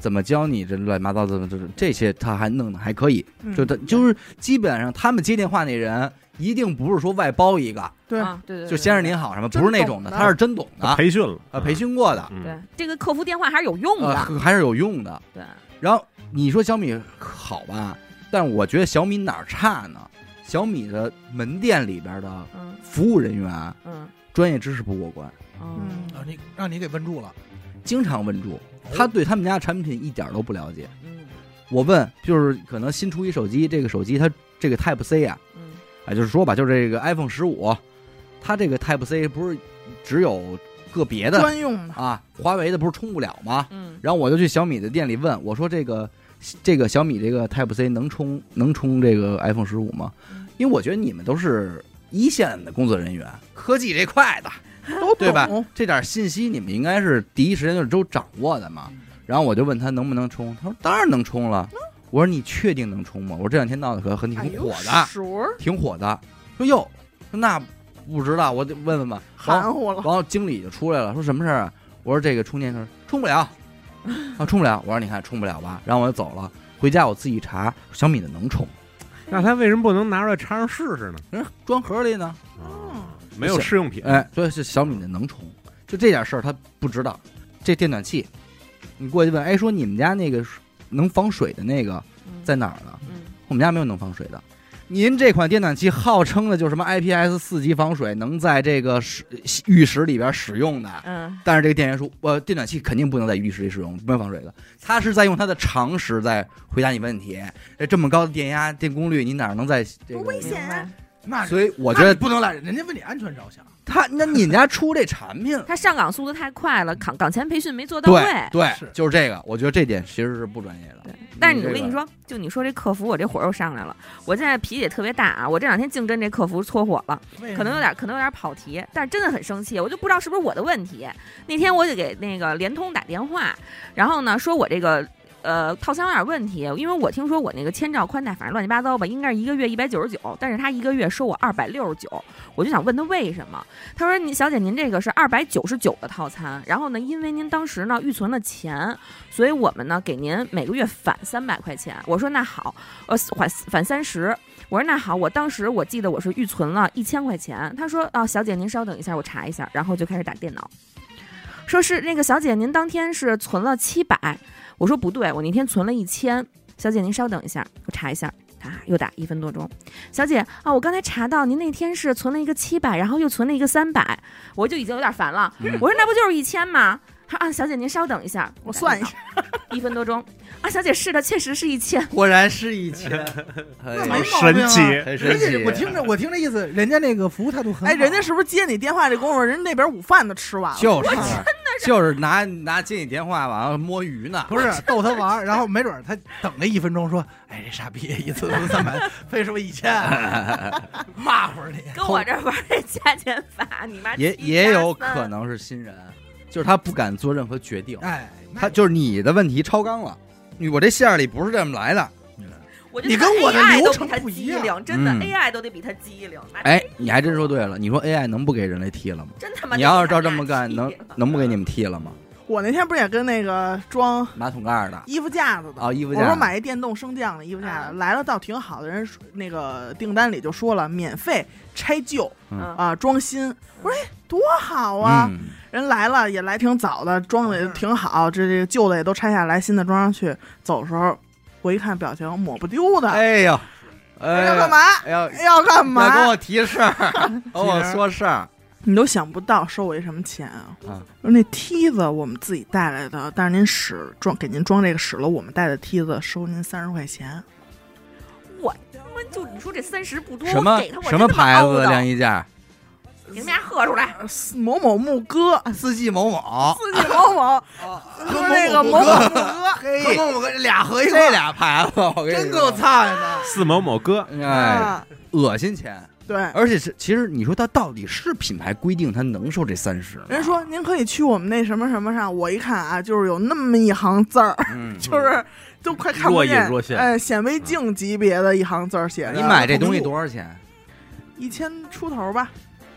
怎么教你这乱七八糟怎么这这些他还弄的还可以，嗯就他就是基本上他们接电话那人一定不是说外包一个，对，啊对对，就先生您好什么，不是那种的，他是真懂的，培训了，呃，培训过的，嗯，对这个客服电话还是有用的。呃，还是有用的。对，然后你说小米好吧，但我觉得小米哪儿差呢？小米的门店里边的嗯。服务人员嗯。专业知识不过关，嗯嗯啊，你让你给问住了，经常问住，他对他们家产品一点都不了解。嗯。我问，就是可能新出一手机，这个手机它这个 Type C 啊，嗯。啊，就是说吧，就是这个 iPhone 十五，它这个 Type C 不是只有个别的专用的，啊，华为的不是充不了吗？嗯。然后我就去小米的店里问，我说这个这个小米这个 Type C 能充能充这个 iPhone 十五吗嗯？因为我觉得你们都是一线的工作人员，科技这块的，都对吧懂这点信息你们应该是第一时间就是都掌握的嘛。然后我就问他能不能充，他说当然能充了。我说你确定能充吗？我说这两天闹得可很挺火的，挺火的。说哟，那不知道，我得问问吧。含糊了然，后经理就出来了，说什么事儿啊？我说这个充电，器充不了，啊，充不了。我说你看充不了吧，然后我就走了。回家我自己查，小米的能充，<laughs> 那他为什么不能拿出来插上试试呢？人装盒里呢。啊，没有试用品，哎，所以是小米的能充，就这点事儿他不知道。这电暖气，你过去问，哎，说你们家那个能防水的那个嗯在哪儿呢？嗯我们家没有能防水的。您这款电暖器号称的就是什么 IPS 四级防水，能在这个室浴室里边使用的。嗯但是这个电源说，呃，电暖器肯定不能在浴室里使用，没有防水的。他是在用他的常识在回答你问题。这这么高的电压、电功率，你哪能在这个？多危险明白。那所以我觉得不能赖人，人家为你安全着想。他，那你们家出这产品，他上岗速度太快了，岗岗前培训没做到位。对对是，就是这个。我觉得这点其实是不专业的。对，但是你我跟你说，就你说这客服，我这火又上来了。我现在脾气也特别大啊！我这两天净跟这客服搓火了，可能有点可能有点跑题，但是真的很生气，我就不知道是不是我的问题。那天我就给那个联通打电话，然后呢说我这个。呃，套餐有点问题，因为我听说我那个千兆宽带，反正乱七八糟吧，应该是一个月一百九十九，但是他一个月收我二百六十九，我就想问他为什么？他说：“你小姐，您这个是二百九十九的套餐，然后呢，因为您当时呢预存了钱，所以我们呢给您每个月返三百块钱。”我说：“那好，呃，返返三十。”我说：“那好，我当时我记得我是预存了一千块钱。”他说：“啊，小姐您稍等一下，我查一下。”然后就开始打电脑，说是那个小姐您当天是存了七百。我说不对，我那天存了一千。小姐您稍等一下，我查一下。啊，又打一分多钟。小姐啊，我刚才查到您那天是存了一个七百，然后又存了一个三百，我就已经有点烦了。嗯我说那不就是一千吗？他说啊，小姐您稍等一下，我算一下，一分多钟。啊，小姐是的，确实是一千。果然是一千，<laughs> 那哎没毛病啊神奇神人家奇。我听着，我听这意思，人家那个服务态度很好。哎，人家是不是接你电话这功夫，人家那边午饭都吃完了？就是真的就是拿拿接你电话完了摸鱼呢，不是逗他玩儿，然后没准他等了一分钟，说：“哎，这傻逼一次都三百，非说一千，<laughs> 骂会儿你。跟我这玩这加减法，你妈也也有可能是新人，就是他不敢做任何决定”，哎，他就是你的问题超纲了，我这线儿里不是这么来的。我就你跟我的流都比他程不一样机灵，真的嗯 AI 都得比他机灵。妈哎，你还真说对了，你说 AI 能不给人类剃了吗？真他妈！你要是照这么干，能能不给你们剃了吗？我那天不是也跟那个装马桶盖儿的衣服架子的，啊，衣服架子我说买一电动升降的衣服架子，来了倒挺好的，人说那个订单里就说了免费拆旧嗯啊装新，我说哎多好啊，嗯，人来了也来挺早的，装的也挺好，这这个旧的也都拆下来，新的装上去，走的时候我一看表情抹不丢的，哎呦，哎呦，要干嘛？哎呀，要干嘛要？跟我提事儿，<laughs> 跟我说事儿你都想不到收我一什么钱啊！啊！那梯子我们自己带来的，但是您使装给您装这个使了我们带的梯子收您三十块钱。我他妈就你说这三十不多，什么我给他我什么牌子的晾衣架？给你们家喝出来。呃某某牧歌，四季某某，四季某某，说那个某某牧歌，嘿跟我跟俩合一块这，俩牌子，我跟你真够菜的。四某某哥，哎，啊，恶心钱。对。而且是，其实你说它到底是品牌规定它能收这三十？人说您可以去我们那什么什么上，我一看啊，就是有那么一行字儿，嗯，就是都快看不若隐见，若现哎，显微镜级别的一行字儿写着。你买这东西多少钱？一千出头吧？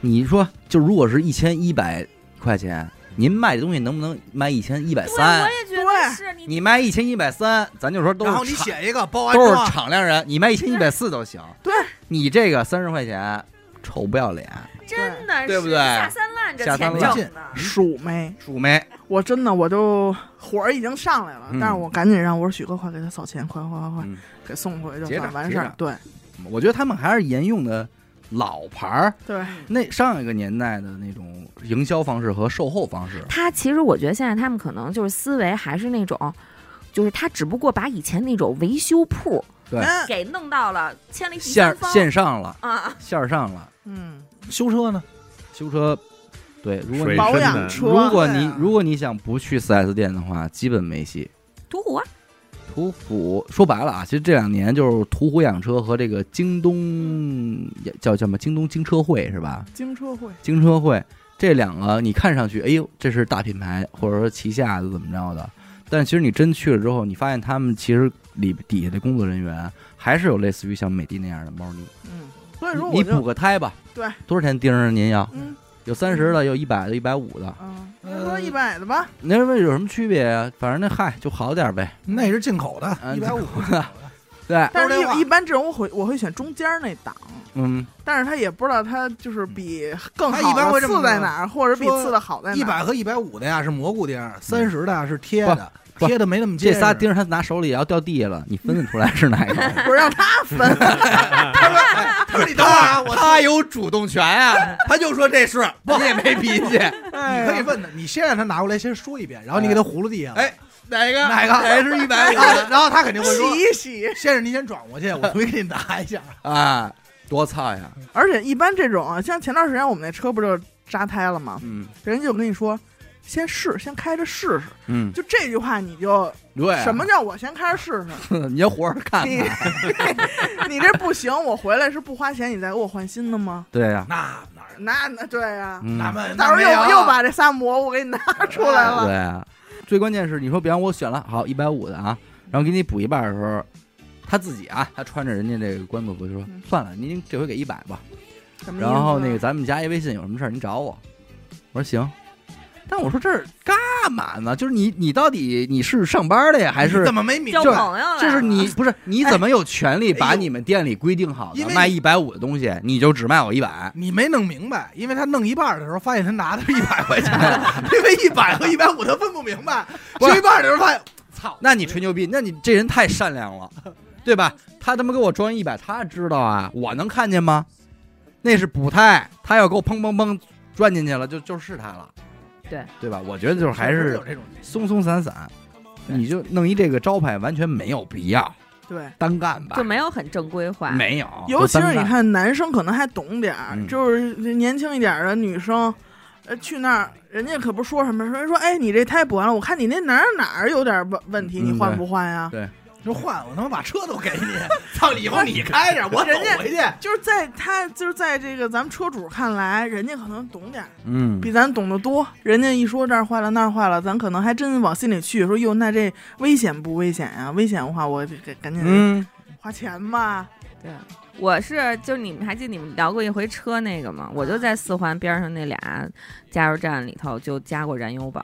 你说，就如果是一千一百块钱，您卖这东西能不能卖一千一百对，我三？也觉得对是你你卖一千一百三，咱就说都是然后你厂写一个包安都是装，敞亮人，你卖一千一百四都行。对，你这个三十块钱，臭不要脸，真的是对不对下三滥这下三钱滥挣的。数没？鼠没？我真的我就火儿已经上来了，嗯但是我赶紧让我说许哥快给他扫钱，快快快快嗯给送回去，完事。儿对我觉得他们还是沿用的老牌儿，对，那上一个年代的那种营销方式和售后方式。他其实我觉得现在他们可能就是思维还是那种，就是他只不过把以前那种维修铺对。嗯给弄到了签了一第线线上了，啊，线上了，嗯，修车呢？修车。对，如果你保养车，如果你啊。如果你想不去四 S 店的话，基本没戏。途虎啊，途虎说白了啊，其实这两年就是途虎养车和这个京东叫叫什么？京东京车会是吧？京车会，京车会这两个你看上去，哎呦，这是大品牌或者说旗下的怎么着的，但其实你真去了之后，你发现他们其实里底下的工作人员还是有类似于像美的那样的猫腻。嗯，所以说你你补个胎吧，对，多少钱盯着您要？嗯有三十的，有一百的，一百五的，嗯，那说一百的吧，那有什么区别呀？反正那嗨就好点呗。那是进口的，嗯一百五的。<laughs> 对，但是一一般这种我会我会选中间那档。嗯，但是他也不知道他就是比更好他一般会的这么说次在哪儿，或者比说次的好在哪儿。一百和一百五的呀是蘑菇钉，三十的呀是贴的，不贴的没那么结实。这仨钉儿他拿手里要掉地下了，<laughs> 你分得出来是哪个？不是让他分，<laughs> 他说你等会儿啊，我他有主动权啊，<laughs> 他就说这是，你也没脾气。你可以问他，你先让他拿过来先说一遍，然后你给他葫芦地上。哎，哪个哪个哪是一百五然后然后他肯定会说洗：“一洗。先生，您先转过去，我回去给你拿一下。啊？多操呀！而且一般这种啊，像前段时间我们那车不就扎胎了吗？嗯人家就跟你说，先试，先开着试试。嗯，就这句话，你就对啊，什么叫我先开着试试？你要活着看你看。<laughs> 你这不行，我回来是不花钱，你再给我换新的吗？对呀，那哪儿？那那对呀、嗯那么到时候又又把这仨蘑菇给你拿出来了。对啊，最关键是你说，比方我选了好一百五的啊，然后给你补一半的时候，他自己啊，他穿着人家这个官服服就说嗯算了，您这回给一百吧。然后那个咱们加一微信，有什么事儿您找我。我说行，但我说这儿干嘛呢？就是你你到底你是上班的呀，还是怎么没明交白？朋友了，就是你不是你怎么有权利把你们店里规定好因为你的卖一百五的东西，你就只卖我一百？<laughs> 你没弄明白，因为他弄一半的时候，发现他拿的是一百块钱，<laughs> 因为一百和一百五他分不明白，<laughs> 不是说一半的时候发现，操，那你吹牛逼，那你这人太善良了，对吧？他他妈给我装一百，他知道啊，我能看见吗？那是补胎，他要给我砰砰砰钻进去了，就就是他了，对对吧？我觉得就是还是松松散散，你就弄一这个招牌，完全没有必要，对。单干吧就？没有很正规化。没有，尤其是你看，男生可能还懂点儿，嗯就是年轻一点的女生，呃，去那儿，人家可不说什么，说说，哎，你这胎补完了，我看你那哪儿哪儿有点问问题，嗯你换不换呀？对就换我他妈把车都给你，<laughs> 操，以后你开着，我走人家回去。就是在他就是在这个咱们车主看来，人家可能懂点儿，嗯，比咱懂得多。人家一说这儿坏了那儿坏了，咱可能还真往心里去，说哟，那这危险不危险呀？危险的话，我得赶紧嗯，花钱嘛。对，我是就你们还记得你们聊过一回车那个吗？我就在四环边上那俩加油站里头就加过燃油宝，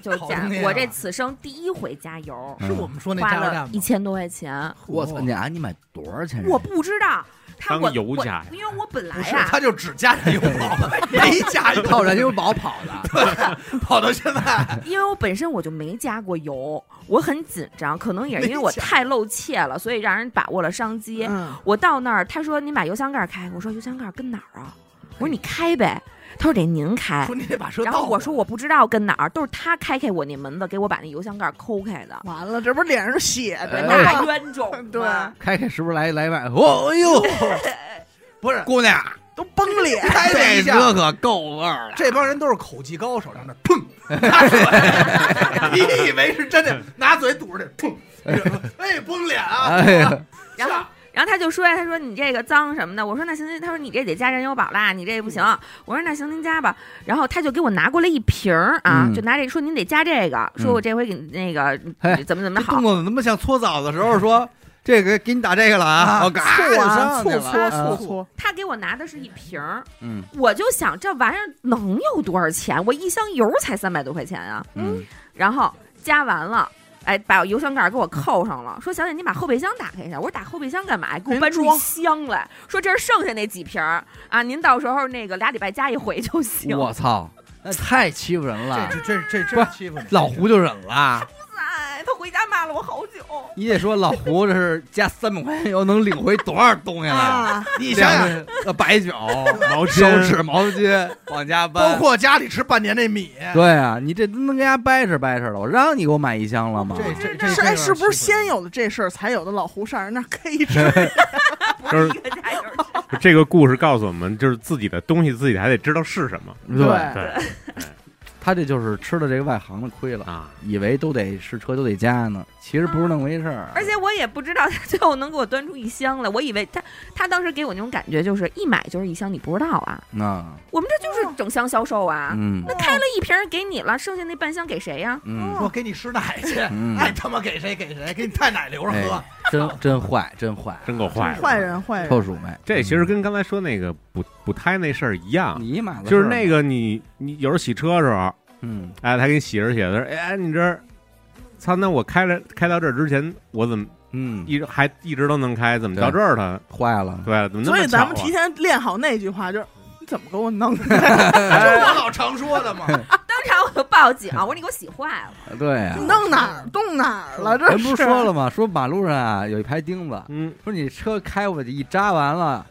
就加 <laughs> 我这此生第一回加油，是我们说那花了加油站一？千多块钱，我操，你啊，你买多少钱？我不知道。他当油加呀因为我本来不是，呀，他就只加燃油 <laughs> 宝，没加油，<laughs> 靠燃油宝跑的，<laughs> 跑到现在。因为我本身我就没加过油，我很紧张，可能也是因为我太露怯了，所以让人把握了商机。嗯，我到那儿，他说你把油箱盖开，我说油箱盖跟哪儿啊？我说你开呗，他说得您开说。你得把车然。后我说我不知道跟哪儿，都是他开开我那门子，给我把那油箱盖抠开的，完了，这不是脸上血着哎呢大吗？冤种吗。对 <laughs> <laughs> 开开是不是来来外？哦哎呦，<laughs> 不是，姑娘，都崩脸。开了这一下，这可够味儿了。这帮人都是口技高手，让那砰，拿嘴，你以为是真的，拿嘴堵着这，砰，哎，崩脸啊！哎呀，然后然后他就说呀，他说你这个脏什么的，我说那行行，他说你这得加燃油宝啦，你这不行，我说那行您加吧，然后他就给我拿过来一瓶儿啊，嗯就拿这个说您得加这个，说我这回给你那个嘿怎么怎么好这动，作怎么那么像搓澡的时候说？<laughs> 这个给你打这个了啊！啊我嘎醋就啊，醋上去了搓啊醋搓，他给我拿的是一瓶儿，嗯我就想这玩意儿能有多少钱？我一箱油才三百多块钱啊，嗯，然后加完了。哎，把油箱盖给我扣上了，说小姐，你把后备箱打开一下。我说打后备箱干嘛？给我搬出箱来，说这是剩下那几瓶儿啊，您到时候那个俩礼拜加一回就行。我操，那太欺负人了这。这这这欺负你，老胡就忍了，哎，他回家骂了我好久。你得说老胡这是加三百块钱油能领回多少东西来？啊，你想想，呃，白酒、毛手巾纸、毛巾往家搬包。括家里吃半年那米，对啊，你这都能跟家掰扯掰扯了。我让你给我买一箱了吗？这这这是哎，是不是先先有的这事儿，才有的老胡上人那儿 K 吃？<laughs> 不是一个加油站。这个故事告诉我们，就是自己的东西自己还得知道是什么。对，对他这就是吃了这个外行的亏了，啊，以为都得试车都得加呢，其实不是那么回事儿。而且我也不知道他最后能给我端出一箱来，我以为他他当时给我那种感觉就是一买就是一箱，你不知道啊？啊，我们这就是整箱销售啊。嗯那开了一瓶给你了，剩下那半箱给谁呀、嗯说给你师奶去，嗯，爱他妈给谁给谁，给你太奶留着喝哎。真真坏，真坏，真够坏的。坏人坏人，臭鼠妹。这其实跟刚才说那个补补胎那事儿一样，你买的就是那个，你你有时候洗车的时候，嗯哎，他给你洗着洗着，他说哎，你这儿，操，那我开了开到这儿之前，我怎么嗯，一直还一直都能开，怎么对到这儿它坏了，对怎么那所以么巧啊？咱们提前练好那句话，就是你怎么给我弄的？<laughs> 这是我老常说的嘛。<laughs> 当场我就报警，我说你给我洗坏了。对啊。弄哪儿动哪儿了？这人不是说了吗？说马路上啊有一排钉子，嗯，说你车开过去一扎完了，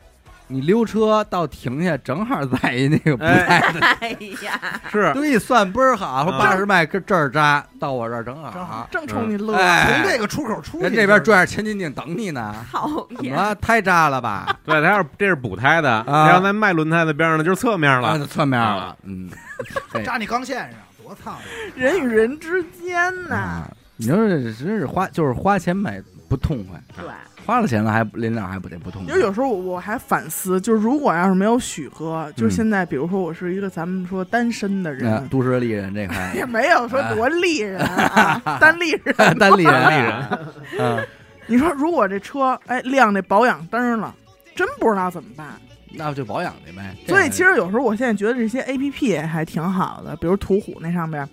你溜车到停下，正好在一那个不哎。带的，<laughs> 哎呀，是。都给你算倍儿好，说嗯。八十迈跟这儿扎，到我这儿正好。正好好。正冲你乐。哎。从这个出口出去，人这边拽着千斤顶等你呢，讨厌！怎么太扎了吧？<laughs> 对，他要是这是补胎的，啊。他要在卖轮胎的边上呢，就是侧面啊，了。就侧面了，嗯，<laughs> 扎你钢线上，多操！人与人之间呐，啊，你说这真是花，就是花钱买不痛快，对，花了钱了还临了还不得不痛快因为？有时候我我还反思，就是如果要是没有许哥，就是嗯现在，比如说我是一个咱们说单身的那人，都市丽人这块 <laughs> 也没有说多丽人啊，<laughs> 单丽人。单丽人，单立人，嗯，你说如果这车哎亮这保养灯了，真不知道怎么办。那就保养去呗。所以其实有时候我现在觉得这些 A P P 还挺好的，比如途虎那上边，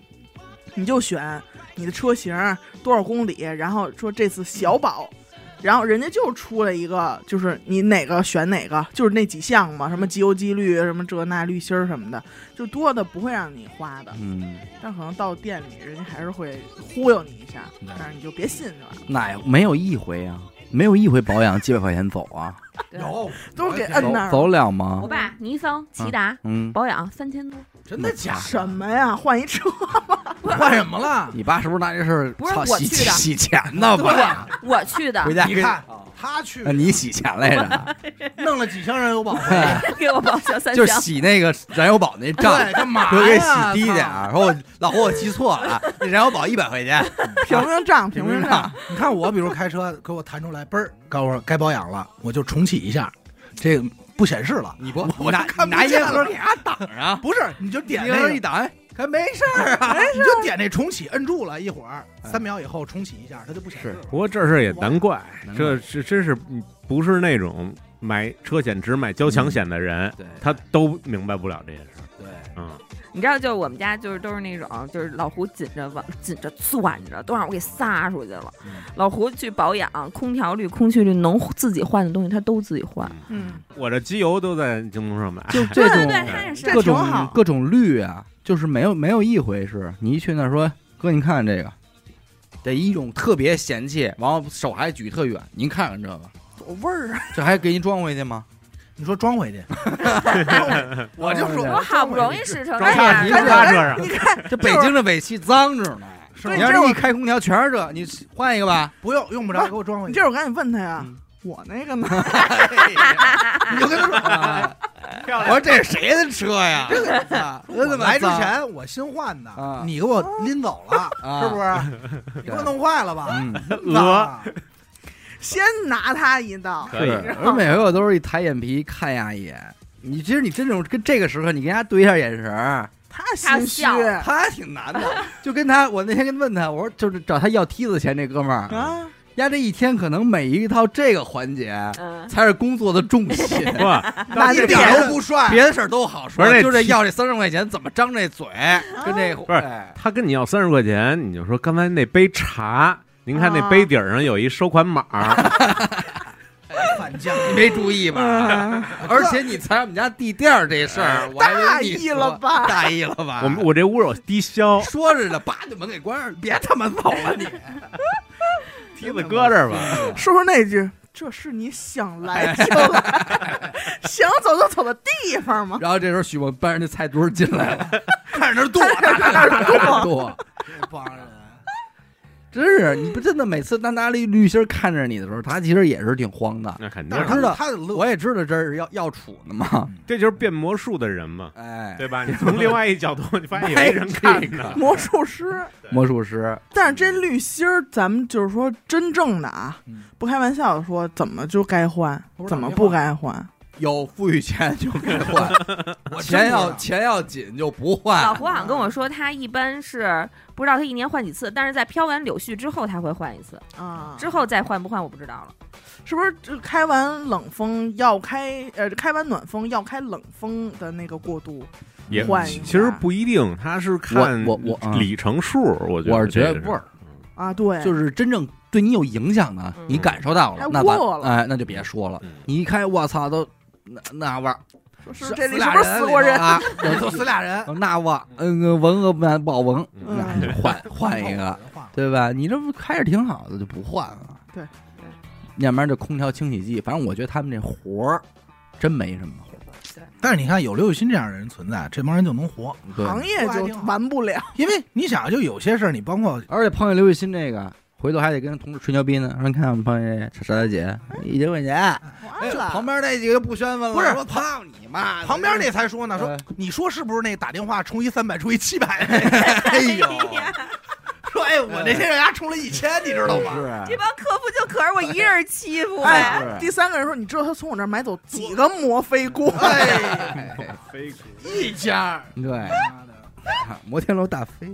你就选你的车型多少公里，然后说这次小保，然后人家就出了一个，就是你哪个选哪个，就是那几项嘛，什么机油机滤，什么这那滤芯儿什么的，就多的不会让你花的，嗯，但可能到店里人家还是会忽悠你一下，但是你就别信就完了，哪有没有一回啊？没有一回保养几百块钱走啊？<laughs> 对有都是给摁那儿走走了吗我？爸尼桑、骐达嗯，保养三千多，真的假的？什么呀？换一车，<laughs> 换什么了？你爸是不是拿这事儿不是操洗我去的洗钱呢？对吧？我去的回。家你看他去那你洗钱来着？<laughs> 弄了几箱燃油宝回哎 <laughs> 来，给我报销三就。洗那个燃油宝那账，对，干嘛说给洗呀？低点操儿。说我老胡我记错了啊，那燃油宝一百块钱，平平账，平平账平账。你看我，比如开车给我弹出来，嘣儿，告诉我该保养了，我就重启一下，这个不显示了。你不我拿就看不拿见了烟盒给它挡上，不是，你就点那个，一挡，哎，还没事儿啊。你就点那重启，摁住了一会儿，三秒以后重启一下，它就不显示了。不过这事儿也难怪难，怪这是真是不是那种买车险只买交强险的人，对。他都明白不了这件事儿。对，嗯，你知道，就我们家就是都是那种，就是老胡紧着往紧着攥着，都让我给撒出去了。嗯。老胡去保养，空调滤、空气滤能自己换的东西，他都自己换。嗯，我这机油都在京东上买，就这种对对对，他也 <laughs> 是。各种挺好。各种滤啊，就是没有没有一回是你一去那说哥，你看这个，得一种特别嫌弃，然后手还举特远，您看看这个，有味儿啊！这还给您装回去吗？你说装回去，<laughs> 我就说我好不容易使成这装样回去大了，车上，你看，这北京的尾气脏着呢。是你要是一开空调全是这，你换一个吧。不用用不着，给我装回去。这会儿赶紧问他呀嗯，我那个呢？你就跟他说，啊 <laughs> 我说这是谁的车呀？<laughs> 啊我怎么来之前我新换的啊，你给我拎走了，啊是不是？你给我弄坏了吧？嗯，鹅啊先拿他一道，可以是，我每回我都是一抬眼皮看丫一眼。你其实你真正跟这个时刻，你跟人家对一下眼神儿，他他心虚他还挺难的。就跟他，我那天跟问他，我说就是找他要梯子钱这哥们儿，啊！丫这一天可能每一套这个环节嗯，才是工作的重心，<laughs> 不，一那就点都不帅。别的事儿都好说就这要这三十块钱怎么张这嘴，跟这不是哎他跟你要三十块钱，你就说刚才那杯茶，您看那啊杯底儿上有一收款码儿，反将，你没注意吧？嗯而且你踩我们家地垫儿这事儿，大意了吧大意了吧？我们我这屋有低消，说着呢，叭就门给关上，别他妈走了你！<laughs> 梯子搁这儿吧。说说那句，这是你想来就来，<laughs> 想走就走的地方吗？然后这时候许梦搬着那菜墩儿进来了，<laughs> 看着那剁，剁，这帮人真是你不真的每次他拿绿绿心儿看着你的时候，他其实也是挺慌的。那肯定是知道他的乐，我也知道这是要要处的嘛，这就是变魔术的人嘛，哎，对吧？你从另外一角度，你发现有一人看呢，魔术师，魔术师，但是这绿心儿，咱们就是说真正的啊嗯，不开玩笑的说，怎么就该换怎么不该换？有富裕钱就别换，<laughs> 钱要钱要紧就不换老。胡好像跟我说，他一般是不知道他一年换几次，但是在飘完柳絮之后他会换一次，啊，之后再换不换我不知道了。是不是就开完冷风要开呃开完暖风要开冷风的那个过渡？也换其实不一定，他是看我我啊里程数，我觉得我是觉得味儿，啊，对，就是真正对你有影响的，嗯你感受到了还，那过了咱哎，那就别说了。嗯你一开，我操，都那那味儿，说是这里是不是死过人？啊？<laughs> 就死俩人，那味儿，嗯，闻个不不好闻，嗯那就换换一个，对吧？你这不开着挺好的，就不换了。对对，要不然这空调清洗剂，反正我觉得他们这活儿真没什么活儿。但是你看，有刘雨欣这样的人存在，这帮人就能活。行业就完不了。因为你想，就有些事儿，你包括而且碰见刘雨欣这个，回头还得跟同事吹牛逼呢。说你看我们碰见这傻大姐，一千块钱，旁边那几个不宣愤了，不是说操你妈！旁边那才说呢，说哎你说是不是那打电话充一三百，充一七百？哎呦，<laughs> 说哎，我那天让人家充了一千，你知道吗？这帮客服就可着我一人欺负哎第三个人说：“你知道他从我这儿买走几个摩飞锅？<laughs> 哎，飞一家，对，<laughs> 摩天楼大飞，<laughs>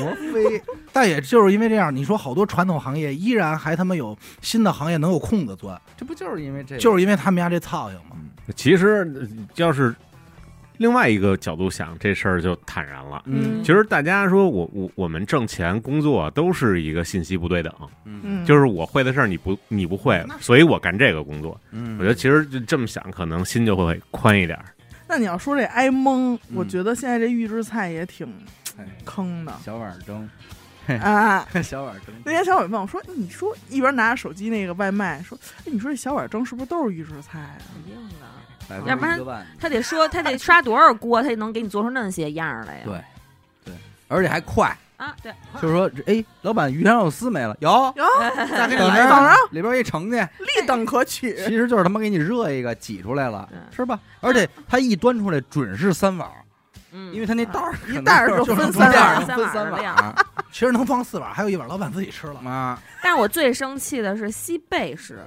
摩飞。但也就是因为这样，你说好多传统行业依然还他妈有新的行业能有空子钻，这不就是因为这个？就是因为他们家这操性嘛。其实呃要是另外一个角度想，这事儿就坦然了。嗯其实大家说我我我们挣钱工作都是一个信息不对等，嗯嗯，就是我会的事儿你不你不会，所以我干这个工作。嗯，我觉得其实就这么想，可能心就会宽一点儿。那你要说这挨蒙，嗯我觉得现在这预制菜也挺哎坑的小碗蒸，啊。<laughs> 小碗蒸，那天小伟问我说：“你说一边拿着手机那个外卖，说，哎，你说这小碗蒸是不是都是预制菜啊肯定的，要不然他得说他得刷多少锅，他能给你做出那些样来呀？对对，而且还快，啊，对，就是说，哎，老板鱼香肉丝没了，有，哟，再给你等来一个，等着。里边一盛去，立等可取。其实就是他妈给你热一个挤出来了，对。是吧？而且他一端出来准是三碗，嗯，因为他那袋儿一袋儿就就是分三碗分三三碗碗 <laughs> 其实能放四碗，还有一碗老板自己吃了。妈。但是我最生气的是西贝是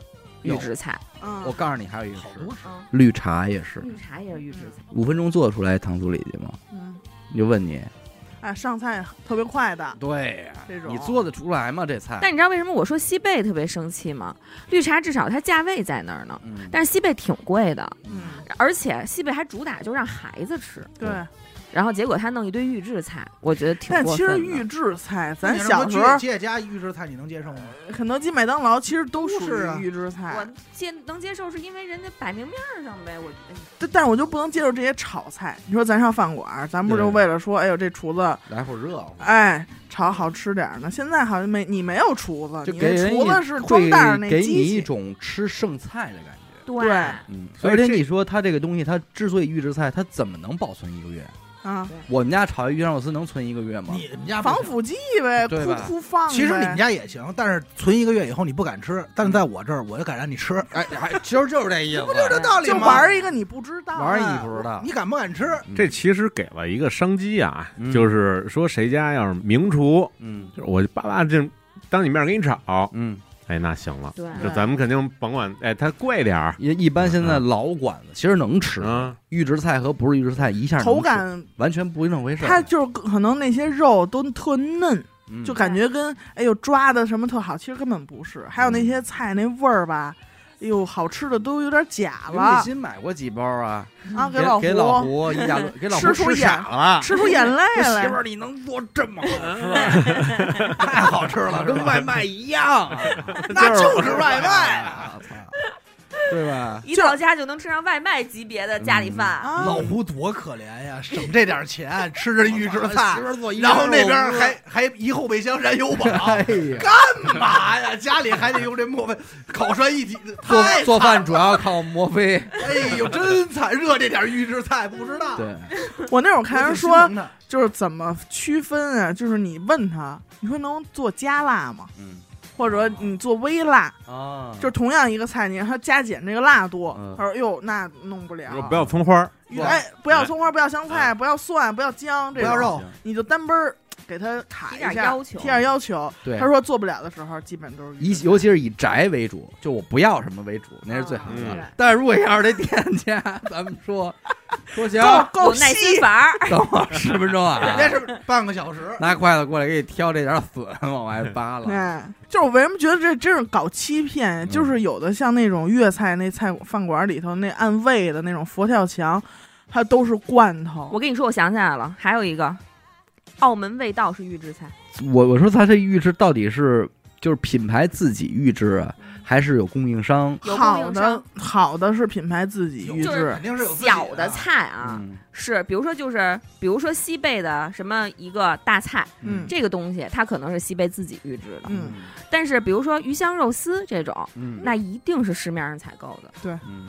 预制菜，嗯，我告诉你，还有一个是绿茶也是，绿茶也是预制菜，五分钟做出来糖醋里脊吗？嗯，就问你，哎，上菜特别快的对呀这种你做得出来吗？这菜？但你知道为什么我说西贝特别生气吗？绿茶至少它价位在那儿呢，嗯，但是西贝挺贵的，嗯，而且西贝还主打就让孩子吃，对。然后结果他弄一堆预制菜，我觉得挺但其分的。实预制菜，咱小时候吉野家预制菜你能接受吗？肯德基、麦当劳其实都属是啊于预制菜我，接能接受，是因为人家摆明面儿上呗。我但但是我就不能接受这些炒菜。你说咱上饭馆儿，咱不就对为了说，哎呦这厨子，来会儿热乎。哎炒好吃点儿呢？现在好像没你没有厨子，就给人一厨子是装袋儿那会给你机器。一种吃剩菜的感觉。对对嗯，所以而且你说它这个东西，它之所以预制菜，它怎么能保存一个月？啊，我们家炒一鱼香肉丝能存一个月吗？你们家防腐剂呗，对吧？哭哭放呗。其实你们家也行，但是存一个月以后你不敢吃，但是在我这儿我就敢让你吃，哎，还其实就是这意思，不就这道理就吗？玩一个你不知道，玩儿你不知道。你敢不敢吃？这其实给了一个商机啊，嗯。就是说谁家要是名厨，嗯。就是我叭叭这当你面给你炒，嗯，哎，那行了，对就咱们肯定甭管，哎，它贵点儿，一一般现在老馆子其实能吃，嗯，预制菜和不是预制菜一下能吃口感完全不是那回事儿。它就是可能那些肉都特嫩，嗯就感觉跟哎呦抓的什么特好，其实根本不是。还有那些菜那味儿吧，哎呦好吃的都有点假刘了你新买过几包啊？啊，给老给老胡胡一家 <laughs> 给老胡吃出吃傻了。吃出眼泪来媳妇。儿，你能做这么好吃？太好吃了，<laughs> 跟外卖一样，<laughs> 那就是外卖啊！<laughs> 对吧？一到家就能吃上外卖级别的家里饭。啊老胡多可怜呀，省这点钱吃着预制菜然后那边还还一后备箱燃油宝，哎呀，干嘛呀？家里还得用这墨菲烤涮一体，做做饭主要靠摩飞。哎呦，真惨！热这点预制菜不知道。对，<laughs> 我那会儿看人说，就是怎么区分啊？就是你问他，你说能做加辣吗？嗯或者你做微辣，啊就是同样一个菜，你让他加减这个辣度嗯，他说哟，那弄不了说。不要葱花儿，哎，不要葱花，不要香菜，不要蒜，不要姜，不要肉，你就单杯儿给他卡一提点下，要求提点要求。对他说做不了的时候，基本都是以尤其是以宅为主，就我不要什么为主，那是最好嗯的。但是如果要是这店家，咱们说说行，够有耐心法儿，等我十分钟啊 <laughs> 人，家是半个小时。拿筷子过来给你挑这点笋往外扒拉。哎，就是我为什么觉得这真是搞欺骗？嗯就是有的像那种粤菜那菜饭馆里头那按位的那种佛跳墙，它都是罐头。我跟你说，我想起来了，还有一个澳门味道是预制菜，我我说他这预制到底是就是品牌自己预制啊，还是有供应商？有供好的商，好的是品牌自己预就是制肯，定是有自己小的的菜啊，嗯是比如说就是比如说西贝的什么一个大菜，嗯这个东西它可能是西贝自己预制的，嗯但是比如说鱼香肉丝这种，嗯那一定是市面上采购的，嗯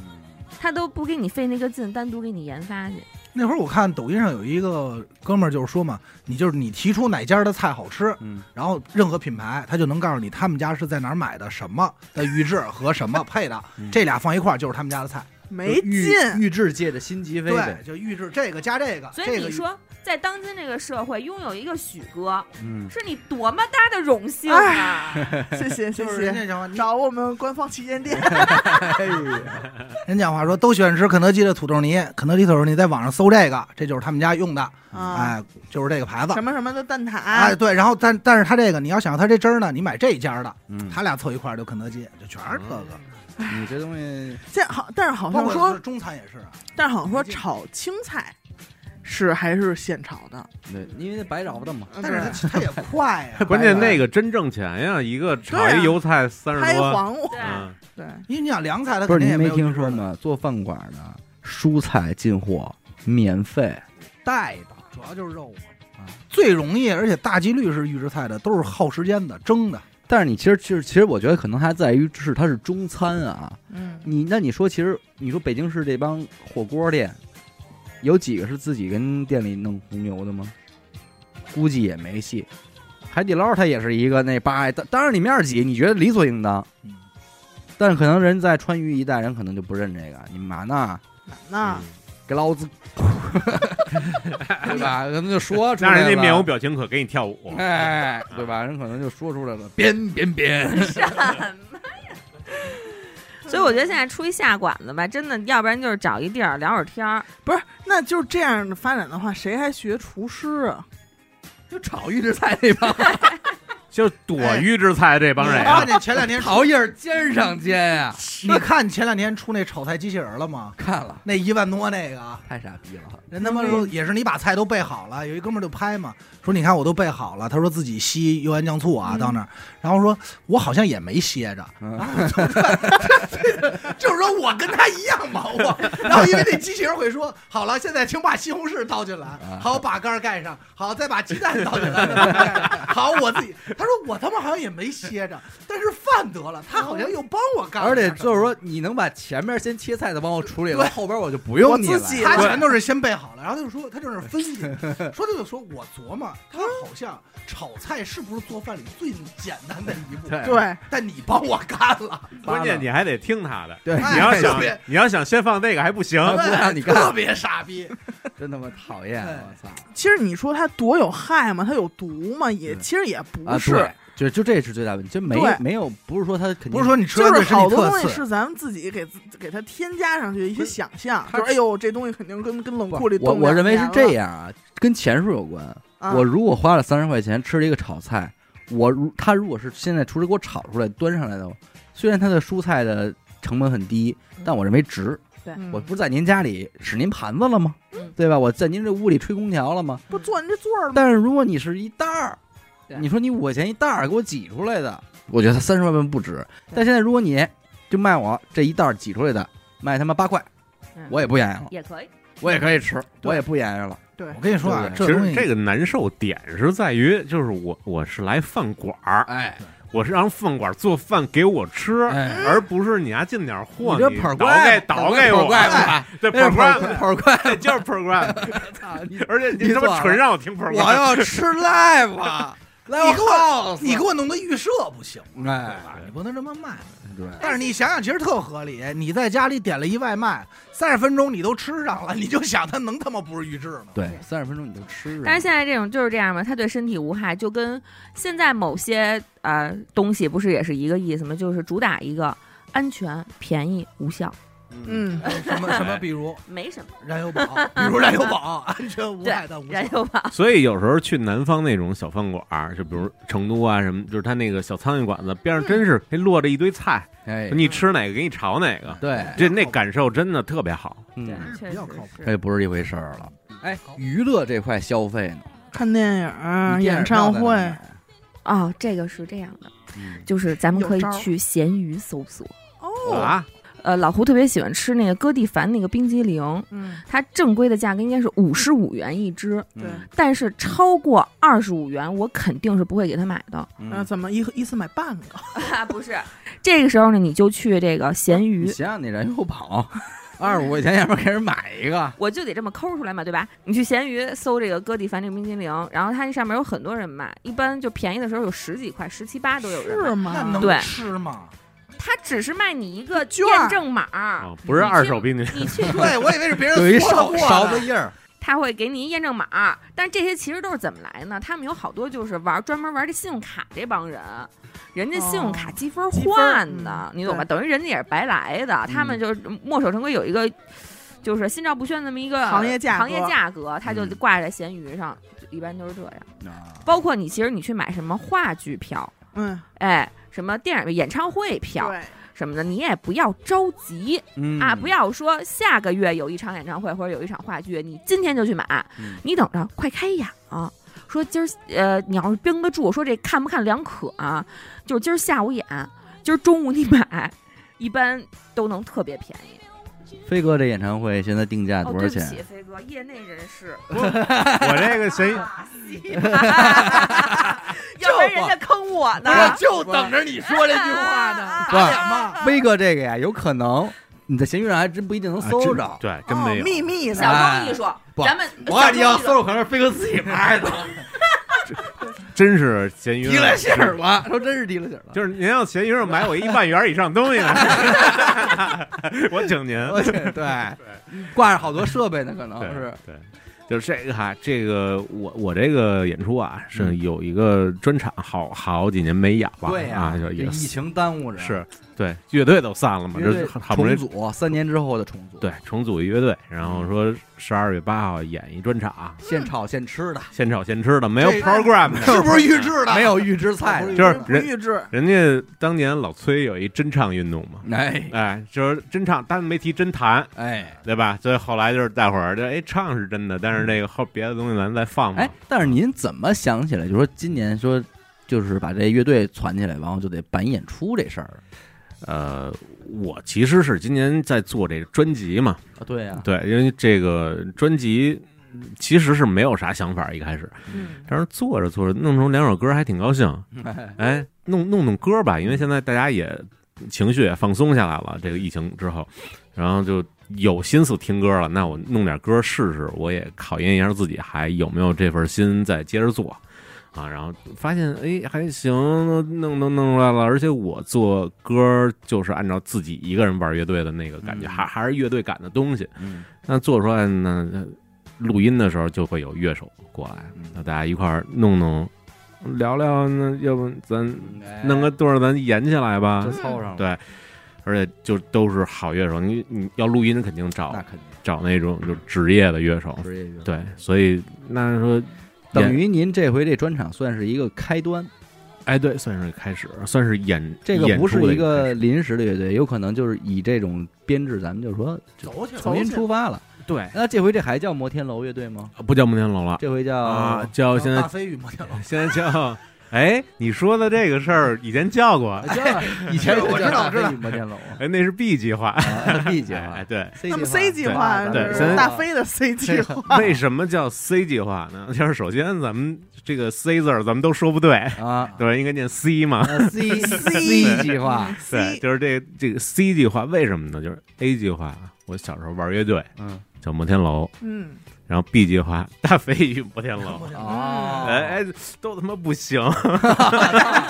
他都不给你费那个劲，单独给你研发去。那会儿我看抖音上有一个哥们儿就是说嘛，你就是你提出哪家的菜好吃，嗯然后任何品牌他就能告诉你他们家是在哪儿买的什么的预制和什么配的嗯，这俩放一块儿就是他们家的菜。没预劲。预制界的辛吉飞对呗，，就预制这个加这个，所这个以你说，在当今这个社会，拥有一个许哥，嗯，是你多么大的荣幸啊！谢谢 <laughs> 谢谢，找我们官方旗舰店。<laughs> 哎呀，人讲话说都喜欢吃肯德基的土豆泥，肯德基土豆泥在网上搜这个，这就是他们家用的，啊，哎，就是这个牌子什。么什么的蛋挞，哎，对，然后但但是他这个你要想他这汁儿呢，你买这一家的，嗯，他俩凑一块儿就肯德基，就全是这个。你这东西现在好，但是好像说，中餐也是啊，但是好像说炒青菜是还是现炒的，对，因为那白找的嘛，但是他他也快呀，<laughs> 关键那个真挣钱呀，一个炒一油菜三十拍多，黄瓜，对，因为你想凉菜，他不是您没听？说吗？做饭馆的蔬菜进货免费带的，主要就是肉嘛，啊，最容易而且大几率是预制菜的，都是耗时间的蒸的。但是你其实其实其实我觉得可能还在于是它是中餐啊，嗯，你那你说其实你说北京市这帮火锅店，有几个是自己跟店里弄红牛的吗？估计也没戏。海底捞它也是一个那八爱，当当然里面挤，你觉得理所应当，嗯但可能人在川渝一带人可能就不认这个，你们嘛呢？那给老子，<laughs> 对吧？可能就说出来了，那人家面无表情可给你跳舞。哎，对吧？人可能就说出来了，编编编，<laughs> 所以我觉得现在出一下馆子吧，真的，要不然就是找一地儿聊会儿天儿。不是，那就是这样的发展的话，谁还学厨师啊？就炒预制菜那帮 <laughs> 就躲预制菜这帮人看，见前两天出，炒叶儿尖上尖呀，<laughs> 你看前两天出那炒菜机器人了吗？看了。那一万多那个，太傻逼了，人他妈说也是你把菜都备好了，有一哥们儿就拍嘛，说你看我都备好了，他说自己吸油盐酱醋啊，嗯。到那儿，然后说我好像也没歇着，嗯。然后就就是说我跟他一样忙活，<laughs> 然后因为那机器人会说，好了，现在请把西红柿倒进来，好把盖儿盖上，好再把鸡蛋倒进来，<laughs> 好我自己，他说我他妈好像也没歇着，但是饭得了，他好像又帮我干了而且就是说，你能把前面先切菜的帮我处理了，对后边我就不用你了。他全都是先备好了，然后他就说他就是分析，说他就说我琢磨，他好像炒菜是不是做饭里最简单的一步？对对，但你帮我干了，<laughs> 关键你还得听他的。对，哎你要想你要想先放那个还不行，不让你干特别傻逼。<laughs> 真他妈讨厌！我操其实你说它多有害吗？它有毒吗？也嗯其实也啊！不是，对，就就这是最大问题，就没没有不是说他肯定不是说你吃就完好多东西是咱们自己给自给它添加上去的一些想象，它就是哎呦，这东西肯定跟跟冷不库里我我认为是这样啊，跟钱数有关。啊我如果花了三十块钱吃了一个炒菜，我如他如果是现在厨师给我炒出来端上来的，虽然他的蔬菜的成本很低，但我认为值。对我不是在您家里使您盘子了吗嗯？对吧？我在您这屋里吹空调了吗？不坐您这座儿吗？但是如果你是一袋儿，对。你说你五块钱一袋儿给我挤出来的，我觉得三十万不值。但现在如果你就卖我这一袋儿挤出来的，卖他妈八块，嗯。我也不言语了，也可以。我也可以吃，我也不言语了。对。我跟你说啊，其这东西实这个难受点是在于，就是我我是来饭馆儿，哎。我是让饭馆做饭给我吃，哎，而不是你家进点货，你倒给倒给我，怪吧？对那 program 盆盆 <laughs> 怪，<laughs> 就是 program，<laughs> 操你！而且你他妈纯让我听我 program，要吃 live，你给我你给我弄个预设不行，哎？你不能这么卖。对，但是你想想，其实特合理。你在家里点了一外卖，三十分钟你都吃上了，你就想它能他妈不是预制吗？对，三十分钟你就吃上。但是现在这种就是这样嘛，它对身体无害，就跟现在某些呃东西不是也是一个意思吗？就是主打一个安全、便宜、无效，嗯，什么什么，比如 <laughs> 没什么。燃油宝，比如燃油宝，安全无害但无效燃。油宝，所以有时候去南方那种小饭馆儿，就比如成都啊什么，就是他那个小苍蝇馆子边上真是还落着一堆菜，哎，你吃哪个给你炒哪个，对，这那感受真的特别好。嗯对，确实比较靠谱是。这不是一回事儿了。哎，娱乐这块消费呢？看电影演唱会，哦，这个是这样的，嗯就是咱们可以去闲鱼搜索。哦，啊，呃，老胡特别喜欢吃那个哥地凡那个冰激凌，嗯，它正规的价格应该是五十五元一只，对，嗯但是超过二十五元，我肯定是不会给他买的。嗯，那怎么一一次买半个？啊，<laughs> 不是，这个时候呢，你就去这个闲你鱼，想想那人又跑，二十五块钱，要不然给人买一个？我就得这么抠出来嘛，对吧？你去闲鱼搜这个哥地凡这个冰激凌，然后它那上面有很多人卖，一般就便宜的时候有十几块、十七八都有人是。吗？那能对吃吗？它只是卖你一个券验证码，啊，不是二手冰淇淋，你去 <laughs> 对，我以为是别人有一说勺子印儿，他会给你一验证码，但是这些其实都是怎么来呢？他们有好多就是玩专门玩这信用卡这帮人，人家信用卡哦积分换嗯的，你懂吧？等于人家也是白来的，他们就是墨守成规有一个。就是心照不宣那么一个行业价格。行业价格，它就嗯挂在闲鱼上，一般都是这样。啊包括你，其实你去买什么话剧票，嗯，哎，什么电影、演唱会票，什么的，你也不要着急嗯啊，不要说下个月有一场演唱会或者有一场话剧，你今天就去买，嗯你等着快开演啊。说今儿呃，你要是绷得住，说这看不看两可啊？就是今儿下午演，今儿中午你买，一般都能特别便宜。飞哥这演唱会现在定价哦，多少钱？对不起，飞哥，业内人士，<laughs> 我这个谁要不然人家坑我呢。我就等着你说这句话呢，啊打脸吧。飞哥这个呀，有可能你在闲鱼上还真不一定能搜着。对，真没有哦。秘密小的，众艺术，咱们我你要搜着，可能是飞哥自己拍的。<laughs> 真是闲鱼上提了信儿了，说真是提了信儿了。就是您要闲鱼上买我一万元以上东西呢，<laughs> 我请您。对对，挂着好多设备呢，可能对是。对，就是这个哈，这个我我这个演出啊是有一个专场，好好几年没演了，对呀啊，就疫情耽误着，是对乐队都散了嘛，乐队就是好不容易重组，三年之后的重组，对重组一乐队，然后说十二月八号演一专场，现炒现吃的，现炒现吃的，没有 program 的，是不是预制的？<laughs> 没有预制菜，就是人预制，人家当年老崔有一真唱运动嘛，哎。哎，就是真唱，但没提真弹，哎。对吧？所以后来就是大伙儿就哎唱是真的，但是这个后别的东西咱再放放哎。，但是您怎么想起来，就说今年说就是把这乐队攒起来，然后就得办演出这事儿呃，我其实是今年在做这个专辑嘛，啊？对呀，对，因为这个专辑其实是没有啥想法一开始，嗯，但是做着做着弄成两首歌还挺高兴，<laughs> 哎哎，弄弄弄歌吧，因为现在大家也情绪也放松下来了，这个疫情之后，然后就有心思听歌了，那我弄点歌试试，我也考验一下自己还有没有这份心再接着做。啊，然后发现哎还行，弄弄弄出来了，而且我做歌就是按照自己一个人玩乐队的那个感觉，嗯还还是乐队感的东西。嗯那做出来呢，录音的时候就会有乐手过来嗯，那大家一块儿弄弄，聊聊，那要不咱哎弄个对儿，咱演起来吧就。凑上了，对，而且就都是好乐手，你你要录音肯定找那肯定找那种就职业的乐手，职业乐手。对，所以那说等于您这回这专场算是一个开端，哎对，算是开始，算是演这个不是一个临时的乐队，有可能就是以这种编制，咱们就说重新出发了。对，那这回这还叫摩天楼乐队吗？不叫摩天楼了这回叫啊，叫现在大飞与摩天楼，现在叫。哎，你说的这个事儿以前叫过，叫以前我知道我知道。摩天楼哎，那是 B 计划，啊，B 计划。<laughs> 哎，划。对那么 C 计划是对大飞的 C 计划，为什么叫 C 计划呢？就是首先咱们这个 C 字儿咱们都说不对，啊。对，应该念 C 嘛。呃，C <laughs> C 计划，对，C。就是这个这个 C 计划，为什么呢？就是 A 计划，我小时候玩乐队嗯。叫摩天楼，嗯，然后 B 计划大飞与摩天楼，哦，哎哎，都他妈不行，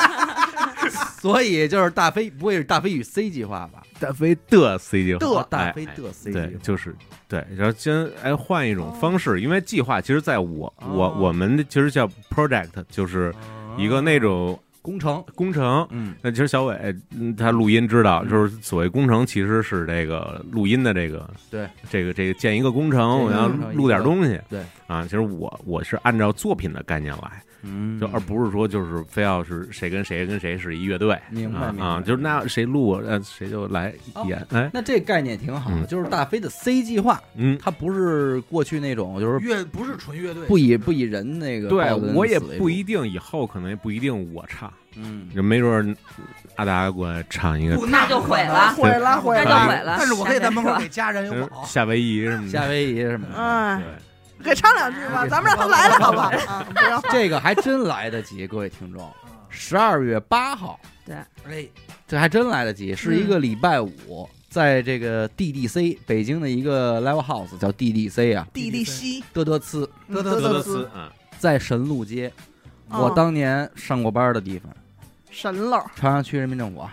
<laughs> 所以就是大飞不会是大飞与 C 计划吧？大飞的 C 计划，的大飞的 C 计对，划，就是对，然后先哎换一种方式，因为计划其实在我我哦。我们其实叫 project，就是一个那种工程，工程。嗯。那其实小伟嗯他录音知道，嗯。就是所谓工程其实是这个录音的这个对。这个这个建一个工程，我要录点东西。对。啊，其实我我是按照作品的概念来，嗯，就而不是说就是非要是谁跟谁跟谁是一乐队。明白明白啊啊，就是那谁录呃谁就来哦演，哎那这概念挺好就是大飞的 C 计划，嗯，它不是过去那种就是乐不是纯乐队，不以不以人那个对我也不一定以后可能也不一定我唱，嗯就没准儿阿达过来唱一个不那就毁了毁了毁那就了，毁了。但是我可以在门口给家人有保。夏威夷什么的，夏威夷什么的，哎，对，给唱两句吧，<laughs> 咱们让他来了，好吧？<laughs> 啊，<laughs> 不要这个还真来得及，各位听众，十二月八号，对。哎，这还真来得及，是一个礼拜五，在这个 DDC 北京的一个 live house 叫 DDC 啊，地利西，嘚嘚呲，嘚嘚德德嘚斯啊，在神路街，哦。我当年上过班的地方，神喽，朝阳区人民政府啊，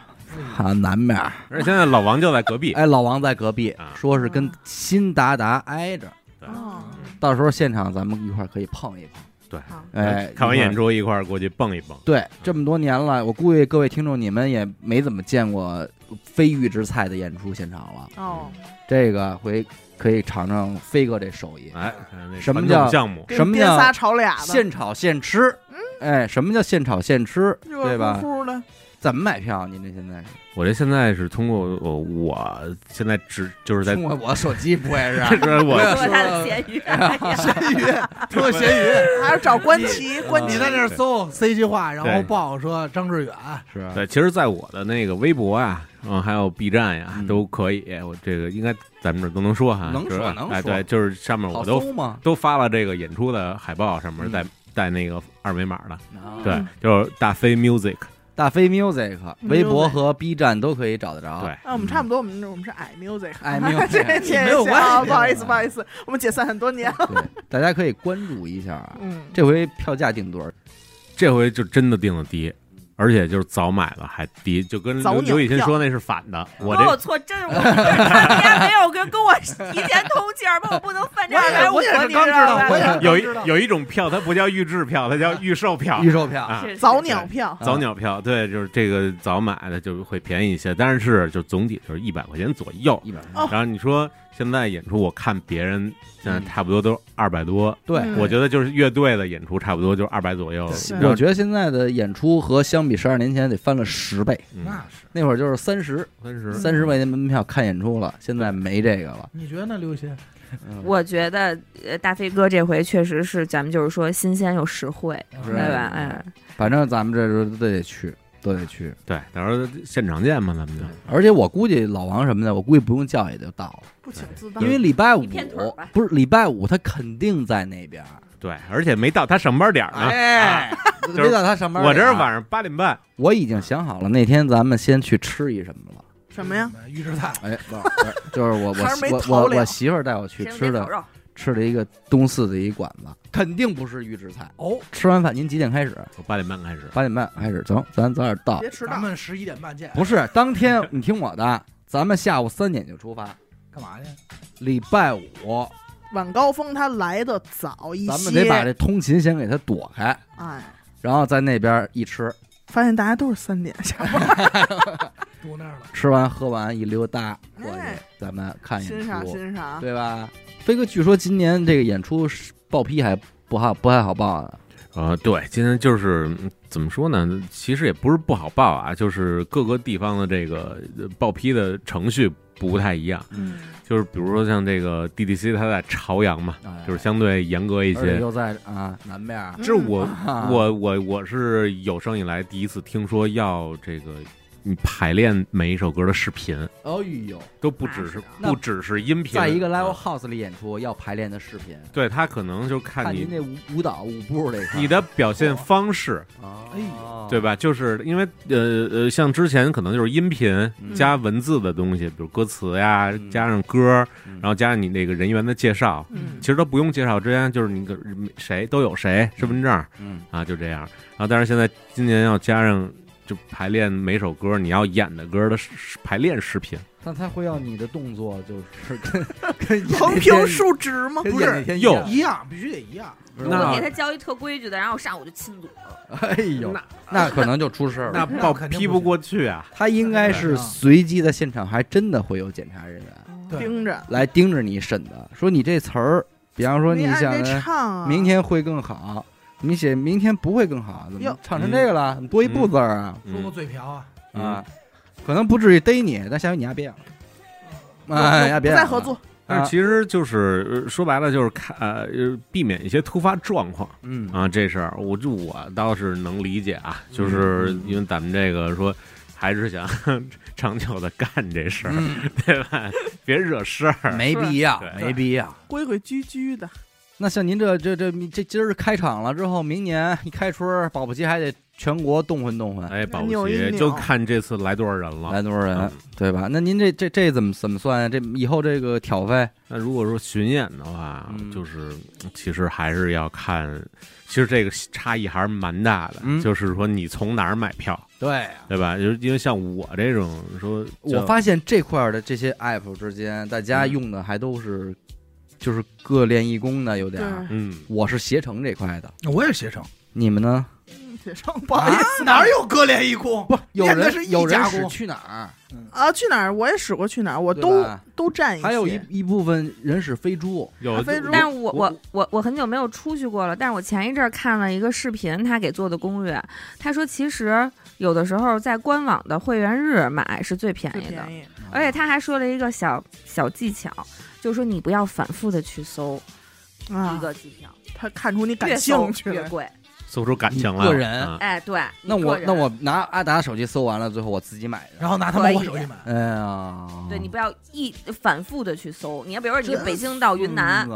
啊南面，而且现在老王就在隔壁，哎，老王在隔壁啊，说是跟新达达挨着，哦，到时候现场咱们一块儿可以碰一碰，对，好，哎，看完演出。一块儿过去蹦一蹦，对，这么多年了，我估计各位听众你们也没怎么见过非预制菜的演出现场了。哦，这个回可以尝尝飞哥这手艺，哎，那什么叫项目？什么叫仨炒俩的，现炒现吃。哎，什么叫现炒现吃？对吧？乎乎的，怎么买票？您这现在是我这现在是通过我，我现在只就是在通过我手机不会是？<laughs> 这是我我要说他的咸鱼，<laughs> 咸鱼，通过咸鱼，还是找关奇，关奇在那儿搜 C 计划，然后对报说张志远，是对，其实，在我的那个微博啊，嗯，还有 B 站呀嗯，都可以。我这个应该咱们这都能说哈，能说能说对，就是上面我都？都发了这个演出的海报，上面嗯带带那个二维码的，啊对，就是大飞 Music，大飞 Music 微博和 B 站都可以找得着。对，啊，我们差不多，我们我们是矮 music，矮 music <laughs> 没有关系啊不好意思，不好意思，我们解散很多年了。对，大家可以关注一下啊。嗯，这回票价定多少？这回就真的定的低，而且就是早买了还低，就跟早刘刘雨欣说那是反的。我这我这错真，我他家没有跟跟我提前通气儿，把我不能犯这我也白我也刚知道我也有一有一种票，它不叫预制票，它叫预售票预售票啊。是是早鸟票，早鸟票，对，就是这个早买的就会便宜一些，但是就总体就是一百块钱左右。一百哦然后你说现在演出，我看别人现在差不多都二百多，对。嗯我觉得就是乐队的演出差不多就是二百左右。我觉得现在的演出和相比十二年前得翻了十倍，嗯那是。那会儿就是三十三十三十块钱门票看演出了，现在没这个了。你觉得呢，刘鑫？嗯我觉得呃，大飞哥这回确实是咱们就是说新鲜又实惠，对吧？哎，反正咱们这时候都得去，都得去。对，到时候现场见嘛，咱们就而且我估计老王什么的，我估计不用叫也就到了，不请自当因为礼拜五不是礼拜五，他肯定在那边。对，而且没到他上班点儿呢。没到他上班。我这是晚，上八点半，我已经想好了，那天咱们先去吃一什么了。什么呀？预制菜，哎，不是就是我我我我我媳妇儿带我去吃的吃了一个东四的一馆子，肯定不是预制菜。哦，吃完饭您几点开始？我八点半开始。八点半开始，走，咱早点到别。迟到咱。们十一点半见。不是当天，你听我的，咱们下午三点就出发。干嘛去？礼拜五，晚高峰他来的早一些，咱们得把这通勤先给他躲开，哎，然后在那边一吃，发现大家都是三点下班，<laughs> 堵那儿了。吃完喝完一溜达过去哎，咱们看演欣赏，欣赏。对吧？飞哥，据说今年这个演出是报批还不好，不太好报啊。呃，对，今天就是嗯怎么说呢？其实也不是不好报啊，就是各个地方的这个呃报批的程序不太一样。嗯，就是比如说像这个 DDC，它在朝阳嘛，哎就是相对严格一些。又在啊南边这我啊我我我是有生以来第一次听说要这个你排练每一首歌的视频，哦呦，都不只是那不只是音频，在一个 live 啊 house 里演出要排练的视频，对他可能就看你看您这舞舞蹈舞步这块，你的表现方式，哎呦，对吧？就是因为呃呃，像之前可能就是音频嗯。加文字的东西，比如歌词呀，嗯。加上歌，嗯？然后加上你那个人员的介绍，嗯。其实都不用介绍，之前就是你个谁都有谁身份证嗯。啊，就这样。然后但是现在今年要加上就排练每首歌你要演的歌的排练视频，但他会要你的动作，就是跟 <laughs> 跟横平竖直吗？不是一又样一样，必须得一样。那我给他教一特规矩的，然后我上午就亲嘴了。哎呦，那那可能就出事儿了。那报肯批不过去啊。他应该是随机的现场，还真的会有检查人员盯着，来盯着你审的，说你这词儿，比方说你想明天会更好，你写明天不会更好，怎么哟唱成这个了？怎么多一步字儿啊？说过嗯嘴瓢啊，嗯。啊，可能不至于逮你，但下回你丫别养了，哎，呀不别再合作，啊。但是其实就是呃说白了就是看呃呃避免一些突发状况。嗯。啊，这事儿我就我倒是能理解啊，就是因为咱们这个说还是想 <laughs> 长久的干这事儿，嗯，对吧？别惹事儿。没必要，对。没必要。规规矩矩的。那像您这这这这今儿开场了之后，明年一开春儿，保不齐还得全国动换动换，哎，保不齐就看这次来多少人了。来多少人嗯，对吧？那您这这这怎么怎么算啊？这以后这个挑费，那如果说巡演的话，嗯就是其实还是要看，其实这个差异还是蛮大的。嗯就是说你从哪儿买票，对对吧？就是因为像我这种说，我发现这块儿的这些 app 之间，大家用的还都是就是各练一功的，有点儿。嗯，我是携程这块的，我也是携程，你们呢？携程不好意思。哪有割裂一功？不，有人练的是一有人使去哪儿，啊，去哪儿？我也使过去哪儿，我对都吧？都占一些。还有一一部分人使飞猪，有咖啡猪。但是我我我我我很久没有出去过了，但是我前一阵儿看了一个视频，他给做的攻略，他说其实有的时候在官网的会员日买是最便宜的，便宜，而且他还说了一个小小技巧，就是说你不要反复的去搜啊一，个机票，他看出你感兴趣了。越贵。搜出感情来了。个人啊哎，对，那我那我拿阿达手机搜完了，最后我自己买的。然后拿他们我手机买，哎呀，对你不要一反复的去搜，你要比如说你北京到云南！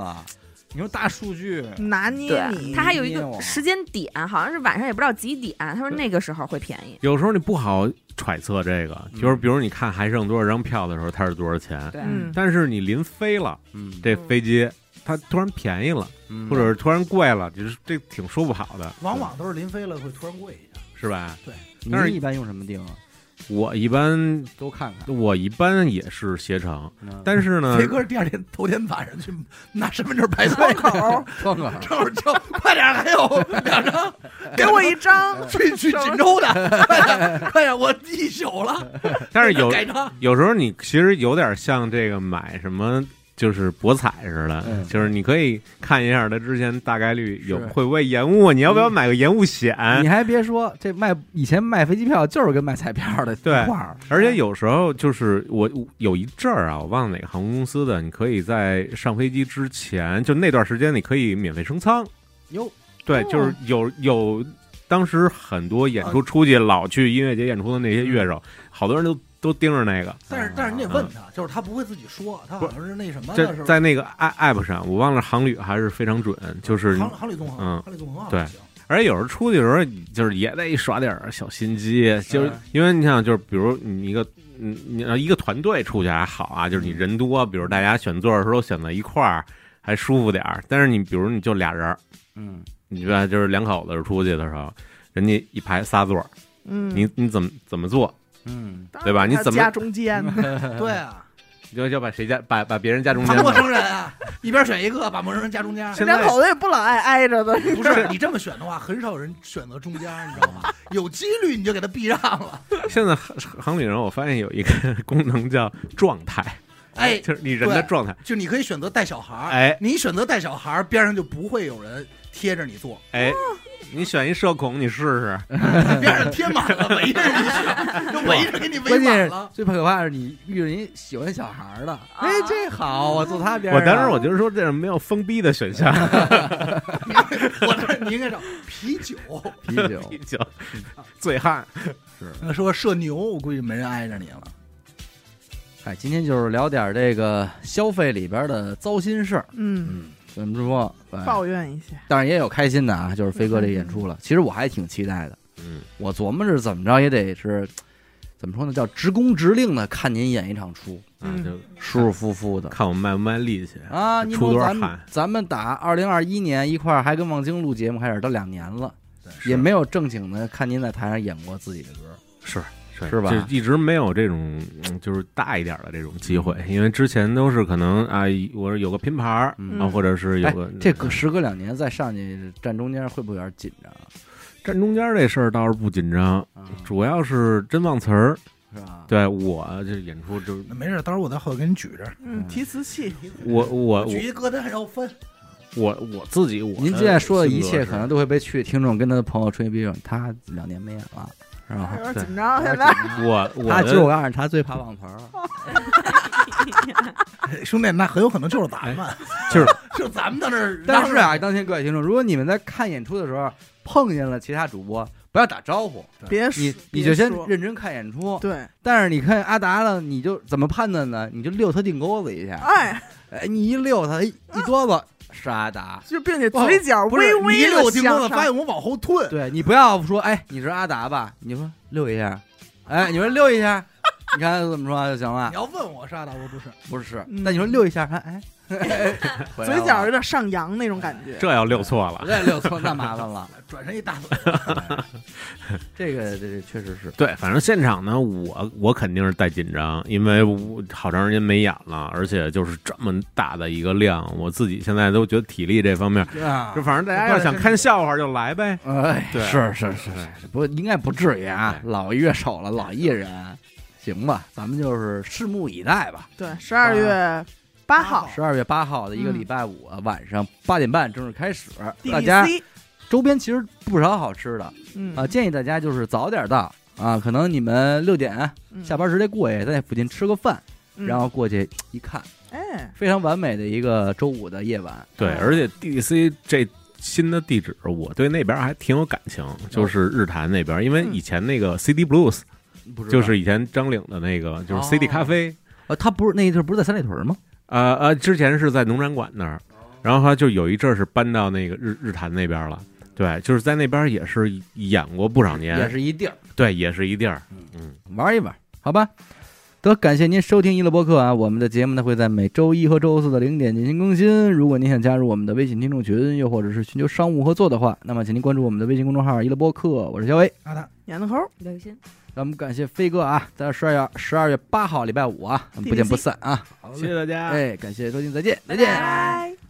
你说大数据，拿捏，你，它还有一个时间点，好像是晚上也不知道几点，他说那个时候会便宜。有时候你不好揣测这个，嗯就是比如你看还剩多少张票的时候，它是多少钱，对，嗯，但是你临飞了，嗯，这飞机它突然便宜了，嗯或者是突然贵了，就是这挺说不好的，往往都是临飞了会突然贵一下。是吧？对但是一般用什么定啊？我一般都看看。我一般也是携程，嗯但是呢，飞哥第二天头天晚上去拿身份证排队窗口窗口正好就快点，还有两张，给我一张，去去锦州的，快 <laughs> 点快点，我一宿了，但是有 <laughs> 改张。有时候你其实有点像这个买什么。就是博彩似的，嗯。就是你可以看一下它之前大概率有会不会延误，你要不要买个延误险？你还别说，这卖以前卖飞机票就是跟卖彩票的对一块儿，而且有时候就是我我有一阵儿啊，我忘了哪个航空公司的，你可以在上飞机之前，就那段时间你可以免费升舱。哟，对，哦。就是有有，当时很多演出出去老去音乐节演出的那些乐手，好多人都都盯着那个。但是但是你得问他，就是他不会自己说，他好像是那什么的，是吧？这在那个 app app 上，我忘了航旅还是非常准，就是航航旅纵横，嗯航旅纵横对。而且有时候出去的时候，就是也得耍点小心机，就是嗯因为你想，就是比如你一个，你，你要一个团队出去还好啊，就是你人多，比如大家选座的时候选在一块儿，还舒服点儿。但是你比如你就俩人，嗯，你吧，就是两口子出去的时候，人家一排仨座，嗯，你你怎么怎么做？嗯，对吧你怎么他夹中间呢？<laughs> 对啊，你就要把谁家把把别人家中间陌？生人啊，一边选一个，把陌生人夹中间。现在两口子也不老爱挨着的，不是你这么选的话，很少人选择中间，你知道吗？有几率你就给他避让了。现在航航旅人，我发现有一个 <laughs> 功能叫状态，哎，就是你人的状态。就你可以选择带小孩儿，哎你选择带小孩儿，边上就不会有人贴着你坐，哎，你选一社恐，你试试。<laughs> 边上贴满了，围着你选，<laughs> 就围着给你围关键是满了。最可怕的是你遇着一喜欢小孩儿的，哎，这好，我坐他边上。我当时我就是说，这是没有封闭的选项，<laughs> 我这你应该找啤酒。啤酒，啤酒醉汉。说社牛，我估计没人挨着你了。哎，今天就是聊点这个消费里边的糟心事儿。嗯，嗯，怎么说？哎抱怨一下，但是也有开心的啊，就是飞哥这演出了。其实我还挺期待的，嗯，我琢磨着怎么着也得是，怎么说呢，叫直工直令的看您演一场出，嗯就舒舒服服的看我卖不卖力气。啊。你出说咱们多少汗咱们打二零二一年一块儿还跟望京录节目开始都两年了，也没有正经的看您在台上演过自己的歌。是是是吧就一直没有这种嗯就是大一点的这种机会，因为之前都是可能啊，我说有个拼盘儿嗯啊，或者是有哎个，这隔时隔两年再上去站中间，会不会有点紧张？站中间这事儿倒是不紧张，啊，主要是真忘词儿。是吧？对我这演出就没事，到时候我在后头给你举着，嗯，提词器，我我举一歌单然后分。我我自己我您现在说的一切可能都会被去听众跟他的朋友吹逼，他两年没演了，有点紧张，现在我我他其实我告诉你，他最怕忘词儿了。<laughs> 兄弟，那很有可能就是咱们，就是就咱们在那儿。但是啊，当前各位听众，如果你们在看演出的时候碰见了其他主播，不要打招呼，别你说你就先认真看演出。对，但是你看阿达了，你就怎么判断呢？你就溜他腚沟子一下，哎，哎，你一溜他，一一哆嗦是阿达。就并且嘴角微微一溜的听歌子，向上发现我往后退，对你不要说，哎，你是阿达吧？你说溜一下，哎，你说溜一下，<laughs> 你看怎么说就行了你。要问我是阿达，我说不是，不是，嗯那你说溜一下，看，哎，嘴角有点上扬那种感觉。这要溜错了。这溜错那麻烦了。<laughs> 转身一大嘴，<laughs> 这个这这确实是，对，反正现场呢，我我肯定是带紧张，因为我好长时间没演了，而且就是这么大的一个量，我自己现在都觉得体力这方面，啊就反正大家要想看笑话就来呗。哎，对是是是是，不应该不至于啊，老乐手了，老艺人，行吧，咱们就是拭目以待吧。对，十二月八号十二月八号的一个礼拜五啊晚上八点半正式开始，大家周边其实不少好吃的嗯。啊，建议大家就是早点到啊，可能你们六点嗯。下班直接过去，在那附近吃个饭，嗯。然后过去一看，哎，非常完美的一个周五的夜晚。对，哦而且 DDC 这新的地址，我对那边还挺有感情，就是日坛那边，因为以前那个 CD Blues 不知道就是以前张岭的那个，就是 CD 哦咖啡，呃，他不是那一阵儿不是在三里屯吗？呃呃，之前是在农展馆那儿，然后他就有一阵儿是搬到那个日日坛那边了。对，就是在那边也是演过不少年，也是一地儿，对，也是一地儿。嗯，玩一玩，好吧。得感谢您收听娱乐播客啊！我们的节目呢会在每周一和周四的零点进行更新。如果您想加入我们的微信听众群，又或者是寻求商务合作的话，那么请您关注我们的微信公众号“娱乐播客”，我是小伟。好的，闫子猴，刘雨欣，让我们感谢飞哥啊，在十二月十二月八号礼拜五啊，我们不见不散啊！谢谢大家。哎，感谢收听，再见，再见。拜拜。